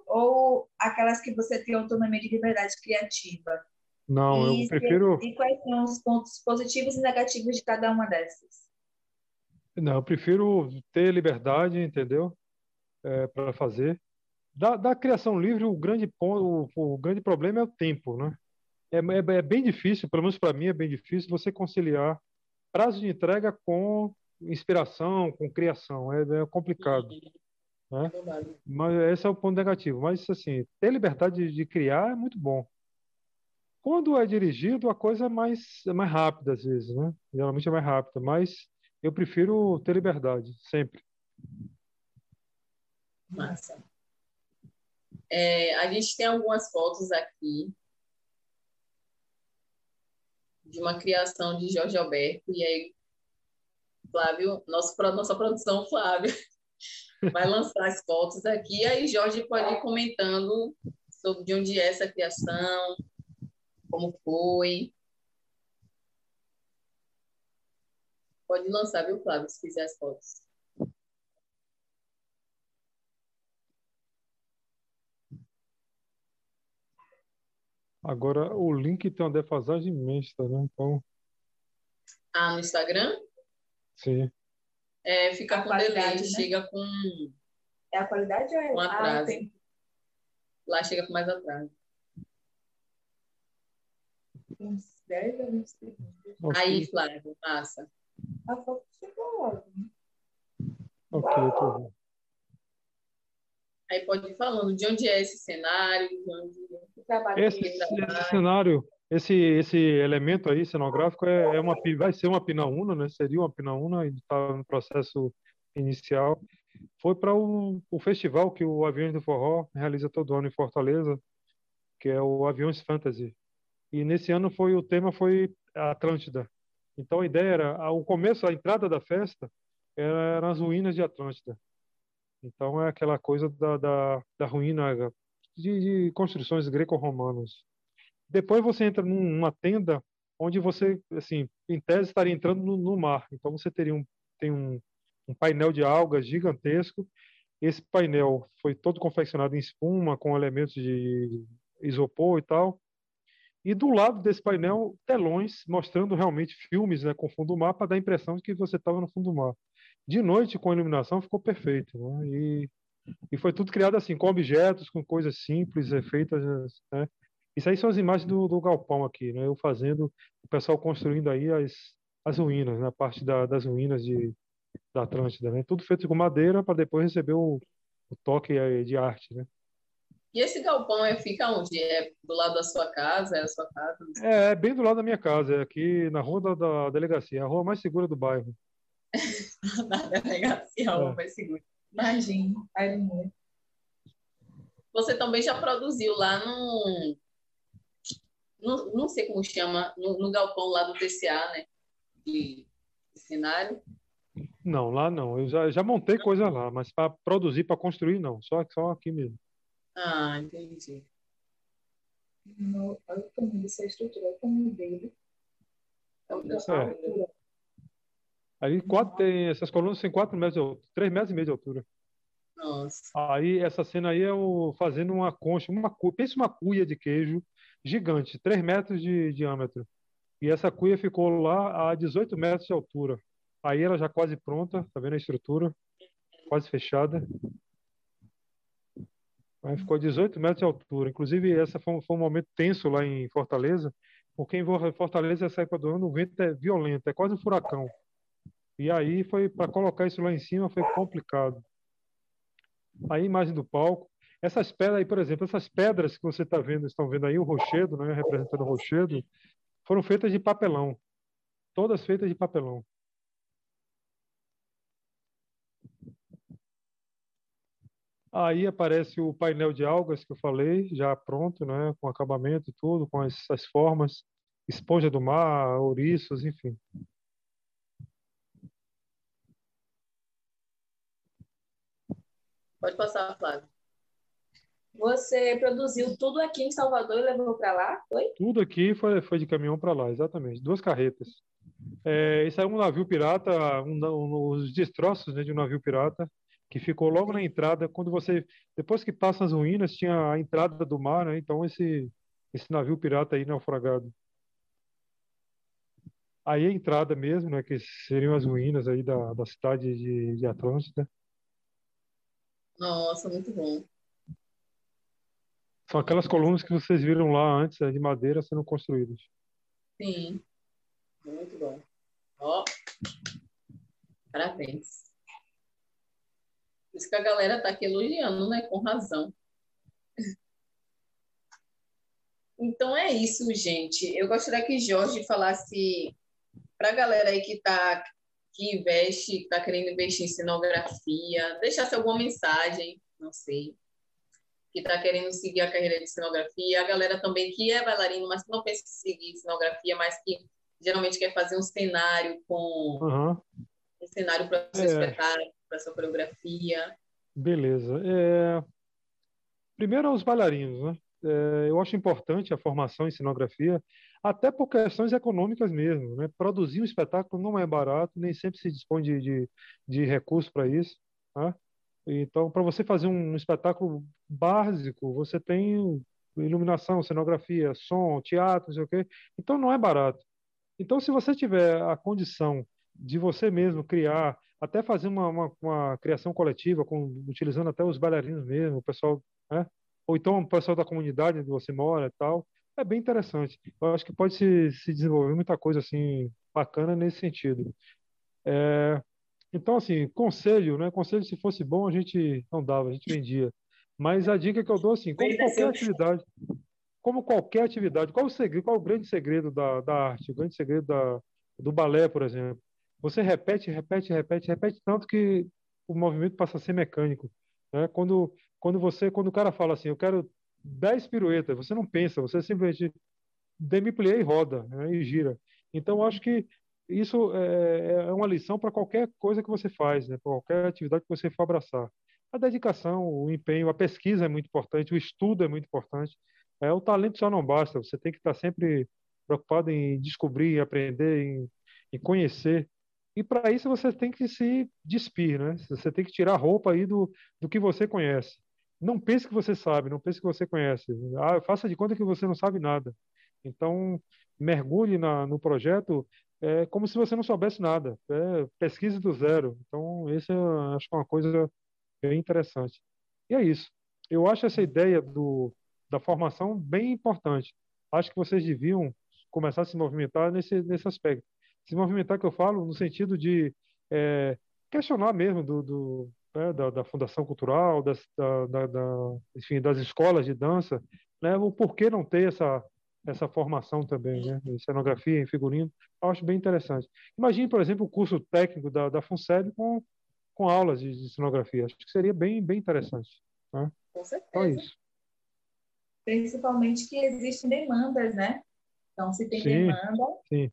ou aquelas que você tem autonomia de liberdade criativa. Não, e, eu prefiro. E quais são os pontos positivos e negativos de cada uma dessas? Não, eu prefiro ter liberdade, entendeu? É, para fazer. Da, da, criação livre, o grande ponto, o, o, grande problema é o tempo, né? É, é, é bem difícil, pelo menos para mim é bem difícil você conciliar prazo de entrega com inspiração, com criação. É, é complicado. Né? Mas esse é o ponto negativo. Mas, assim, ter liberdade de, de criar é muito bom. Quando é dirigido, a coisa é mais, é mais rápida, às vezes, né? Geralmente é mais rápida, mas eu prefiro ter liberdade, sempre. Massa. É, a gente tem algumas fotos aqui de uma criação de Jorge Alberto, e aí, Flávio, nosso, nossa produção, Flávio, *laughs* vai lançar as fotos aqui, e aí Jorge pode ir comentando sobre de onde é essa criação, como foi. Pode lançar, viu, Flávio, se quiser as fotos. Agora, o link tem uma defasagem imensa, né? Então. Ah, no Instagram? Sim. É, fica a com delay, né? chega com. É a qualidade ou é com atraso? Ah, tem... Lá chega com mais atraso. Uns 10 a 20 segundos. Aí, Flávio, passa. A foto chegou logo. Ok, eu tô vendo. Aí pode ir falando de onde é esse cenário, de onde esse, esse cenário, esse, esse elemento aí cenográfico é, é uma, vai ser uma pinaúna, né? Seria uma pinaúna e está no processo inicial. Foi para o, o festival que o Aviões do Forró realiza todo ano em Fortaleza, que é o Aviões Fantasy. E nesse ano foi o tema foi Atlântida. Então a ideia era, o começo, a entrada da festa era nas ruínas de Atlântida. Então é aquela coisa da, da, da ruína de, de construções greco-romanas. Depois você entra numa tenda onde você, assim, em tese estaria entrando no, no mar. Então você teria um, tem um, um painel de algas gigantesco. Esse painel foi todo confeccionado em espuma, com elementos de isopor e tal. E do lado desse painel, telões mostrando realmente filmes né, com fundo do mar para dar a impressão de que você estava no fundo do mar. De noite, com a iluminação, ficou perfeito. Né? E e foi tudo criado assim, com objetos, com coisas simples, é, feitas. Né? Isso aí são as imagens do, do galpão aqui, né? Eu fazendo, o pessoal construindo aí as, as ruínas, na né? parte da, das ruínas de, da Atlântida, né? Tudo feito com madeira para depois receber o, o toque de arte, né? E esse galpão é, fica onde? É do lado da sua casa? É a sua casa? É, é bem do lado da minha casa, é aqui na rua da, da delegacia, a rua mais segura do bairro. *laughs* na delegacia, rua é. mais segura. Imagina, Você também já produziu lá no, no não sei como chama, no, no, galpão lá do TCA, né? de, de cenário? Não, lá não. Eu já, já montei coisa lá, mas para produzir, para construir, não. Só, só aqui mesmo. Ah, entendi. No, olha o tamanho dessa estrutura, olha o tamanho dele. É. Aí quatro, tem, essas colunas têm 4 metros de altura, 3 metros e meio de altura. Nossa. Aí essa cena aí é o fazendo uma concha, uma pensa uma cuia de queijo gigante, 3 metros de diâmetro. E essa cuia ficou lá a 18 metros de altura. Aí ela já quase pronta, tá vendo a estrutura? Quase fechada. Aí ficou a 18 metros de altura. Inclusive, essa foi, foi um momento tenso lá em Fortaleza, porque em Fortaleza, essa época do ano, o vento é violento, é quase um furacão. E aí foi para colocar isso lá em cima foi complicado. Aí imagem do palco, essas pedras aí, por exemplo, essas pedras que você está vendo, estão vendo aí o rochedo, né, representando o rochedo, foram feitas de papelão, todas feitas de papelão. Aí aparece o painel de algas que eu falei, já pronto, né, com acabamento e tudo, com essas formas, esponja do mar, ouriços, enfim. Pode passar, Flávio. Você produziu tudo aqui em Salvador e levou para lá, foi? Tudo aqui foi, foi de caminhão para lá, exatamente. Duas carretas. É, esse é um navio pirata, um, um, os destroços né, de um navio pirata, que ficou logo na entrada. Quando você, depois que passa as ruínas, tinha a entrada do mar, né? Então esse esse navio pirata aí naufragado. Aí a entrada mesmo, né? Que seriam as ruínas aí da, da cidade de, de Atlântida. Nossa, muito bom. São aquelas colunas que vocês viram lá antes, né, de madeira, sendo construídas. Sim. Muito bom. Ó. Parabéns. Por isso que a galera tá aqui elogiando, né? Com razão. Então é isso, gente. Eu gostaria que Jorge falasse para a galera aí que está que investe, está querendo investir em cenografia, deixasse alguma mensagem, não sei, que está querendo seguir a carreira de cenografia, a galera também que é bailarino, mas que não pensa em seguir cenografia, mas que geralmente quer fazer um cenário com uhum. um cenário para seu é. espetáculo, para sua coreografia. Beleza. É... Primeiro aos bailarinos, né? É, eu acho importante a formação em cenografia, até por questões econômicas mesmo. Né? Produzir um espetáculo não é barato, nem sempre se dispõe de, de, de recursos para isso. Tá? Então, para você fazer um espetáculo básico, você tem iluminação, cenografia, som, teatro, não sei o quê. Então, não é barato. Então, se você tiver a condição de você mesmo criar, até fazer uma, uma, uma criação coletiva, com, utilizando até os bailarinos mesmo, o pessoal né? ou então o pessoal da comunidade onde você mora e tal, é bem interessante. Eu acho que pode se, se desenvolver muita coisa assim bacana nesse sentido. É, então, assim, conselho, né? Conselho, se fosse bom, a gente não dava, a gente vendia. Mas a dica que eu dou, assim, como qualquer atividade, como qualquer atividade, qual o segredo, qual o grande segredo da, da arte, o grande segredo da, do balé, por exemplo? Você repete, repete, repete, repete tanto que o movimento passa a ser mecânico. Né? Quando quando você, quando o cara fala assim, eu quero 10 piruetas, você não pensa, você simplesmente demi-plie e roda, né, e gira. Então, acho que isso é, é uma lição para qualquer coisa que você faz, né, para qualquer atividade que você for abraçar. A dedicação, o empenho, a pesquisa é muito importante, o estudo é muito importante. É, o talento só não basta, você tem que estar sempre preocupado em descobrir, em aprender, em, em conhecer e para isso você tem que se despir, né? Você tem que tirar a roupa aí do, do que você conhece. Não pense que você sabe, não pense que você conhece. Ah, faça de conta que você não sabe nada. Então, mergulhe na, no projeto é, como se você não soubesse nada. É, pesquise do zero. Então, esse é, acho que é uma coisa bem interessante. E é isso. Eu acho essa ideia do, da formação bem importante. Acho que vocês deviam começar a se movimentar nesse, nesse aspecto. Se movimentar que eu falo no sentido de é, questionar mesmo do, do né, da, da, Fundação Cultural, das, da, da, enfim, das escolas de dança, né, o porquê não ter essa, essa formação também, né, em cenografia, em figurino, eu acho bem interessante. Imagine, por exemplo, o curso técnico da, da FUNSEB com, com aulas de, de cenografia, acho que seria bem, bem interessante. Né? Com certeza. Só isso. Principalmente que existem demandas, né? Então, se tem sim, demanda, sim.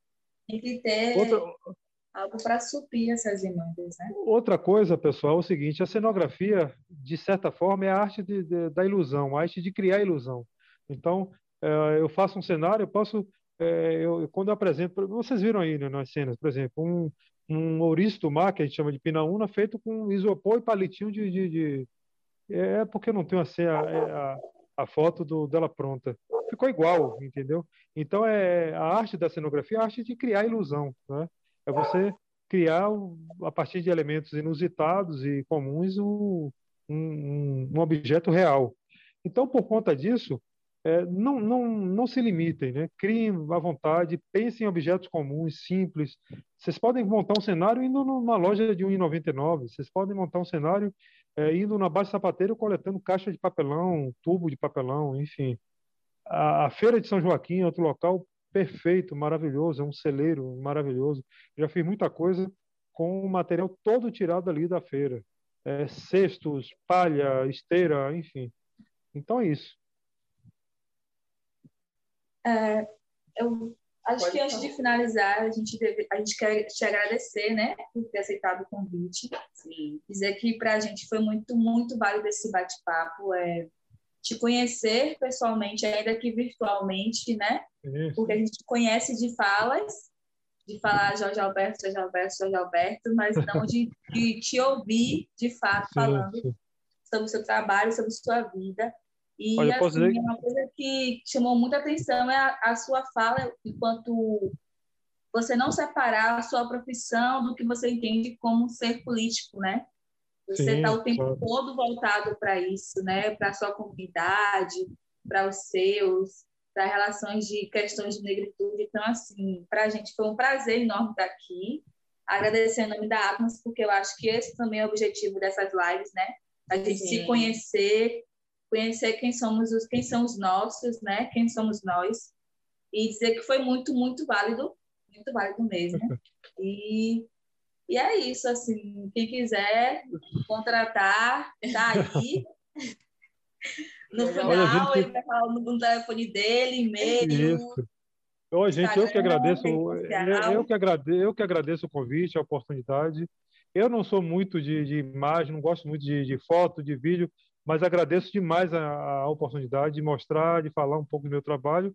Tem que ter Outra... algo para suprir essas demandas, né? Outra coisa, pessoal, é o seguinte, a cenografia, de certa forma, é a arte de, de, da ilusão, a arte de criar ilusão. Então, é, eu faço um cenário, eu posso... É, eu, quando eu apresento, vocês viram aí né, nas cenas, por exemplo, um, um ouriço do mar, que a gente chama de pinaúna, feito com isopor e palitinho de, de, de... É porque eu não tenho assim, a, a, a foto do, dela pronta. Ficou igual, entendeu? Então, é a arte da cenografia é a arte de criar ilusão. Né? É você criar, a partir de elementos inusitados e comuns, um, um, um objeto real. Então, por conta disso, é, não, não, não se limitem, né? criem à vontade, pensem em objetos comuns, simples. Vocês podem montar um cenário indo numa loja de 1,99, vocês podem montar um cenário é, indo na base sapateiro coletando caixa de papelão, tubo de papelão, enfim. A, a, Feira de São Joaquim é outro local perfeito, maravilhoso, é um celeiro maravilhoso. Já fiz muita coisa com o material todo tirado ali da feira. É, cestos, palha, esteira, enfim. Então é isso. É, eu acho Pode que antes de finalizar, a gente, deve, a gente quer te agradecer, né, por ter aceitado o convite. Sim. Dizer que para a gente foi muito, muito válido esse bate-papo. É, te conhecer pessoalmente, ainda que virtualmente, né? Isso. Porque a gente conhece de falas, de falar Jorge Alberto, Jorge Alberto, Jorge Alberto, mas não de, de te ouvir de fato falando sim. sobre o seu trabalho, sobre sua vida. E Olha, assim, dizer... uma coisa que chamou muita atenção é a, a, sua fala enquanto você não separar a sua profissão do que você entende como ser político, né? Você está o tempo claro. todo voltado para isso, né? Para a sua comunidade, para os seus, para relações de questões de negritude. Então, assim, para a gente foi um prazer enorme estar aqui. Agradecer em nome da Atmos, porque eu acho que esse também é o objetivo dessas lives, né? A gente Sim. se conhecer, conhecer quem somos os quem são os nossos, né? Quem somos nós e dizer que foi muito muito válido, muito válido mesmo. *laughs* E e é isso assim, quem quiser contratar, tá aí. *laughs* No final, gente... ele vai falar no telefone dele, e-mail. Oi, gente, eu que agradeço, eu, eu, que agradeço, eu que agradeço o convite, a oportunidade. Eu não sou muito de, de imagem, não gosto muito de, de foto, de vídeo, mas agradeço demais a, a, oportunidade de mostrar, de falar um pouco do meu trabalho.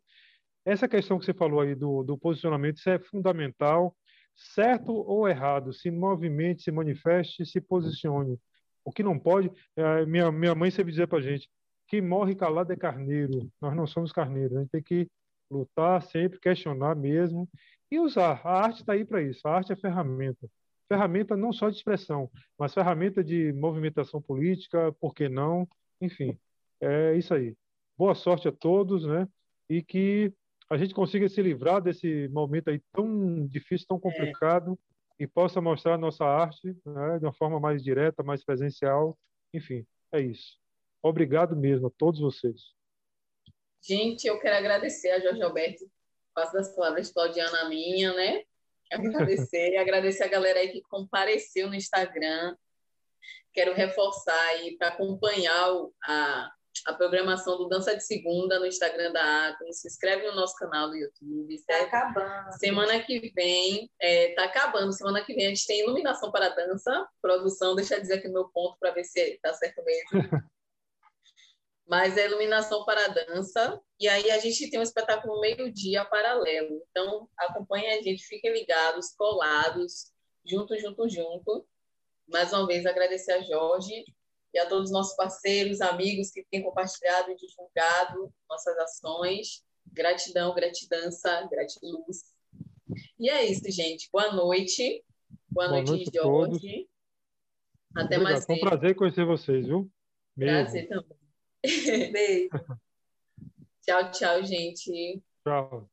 Essa questão que você falou aí do, do posicionamento, isso é fundamental, certo ou errado, se movimente, se manifeste, se posicione. O que não pode, é, minha, minha mãe sempre dizia para a gente, quem morre calado é carneiro, nós não somos carneiros, a gente tem que lutar sempre, questionar mesmo e usar. A arte está aí para isso, a arte é ferramenta ferramenta não só de expressão, mas ferramenta de movimentação política, por que não? Enfim, é isso aí. Boa sorte a todos, né? E que a gente consiga se livrar desse momento aí tão difícil, tão complicado, é. e possa mostrar a nossa arte né, de uma forma mais direta, mais presencial. Enfim, é isso. Obrigado mesmo a todos vocês. Gente, eu quero agradecer a Jorge Alberto, faço das palavras Claudiana minha, né? agradecer, agradecer a galera aí que compareceu no Instagram. Quero reforçar aí para acompanhar a, a programação do Dança de Segunda no Instagram da Atom. Se inscreve no nosso canal do YouTube. Está acabando. Semana que vem, está é, tá acabando. Semana que vem a gente tem iluminação para dança. Produção, deixa eu dizer aqui o meu ponto para ver se está certo mesmo. *laughs* mas é iluminação para dança. E aí a gente tem um espetáculo meio-dia paralelo. Então, acompanhe a gente, fiquem ligados, colados, junto, junto, junto. Mais uma vez, agradecer a Jorge e a todos os nossos parceiros, amigos que têm compartilhado e divulgado nossas ações. Gratidão, gratidança, gratiluz. E é isso, gente. Boa noite. Boa, Boa noite, noite Jorge. Até Obrigado. mais. Foi um prazer conhecer vocês, viu? Mesmo. Prazer também. *laughs* Beijo. *laughs* tchau, tchau, gente. Tchau.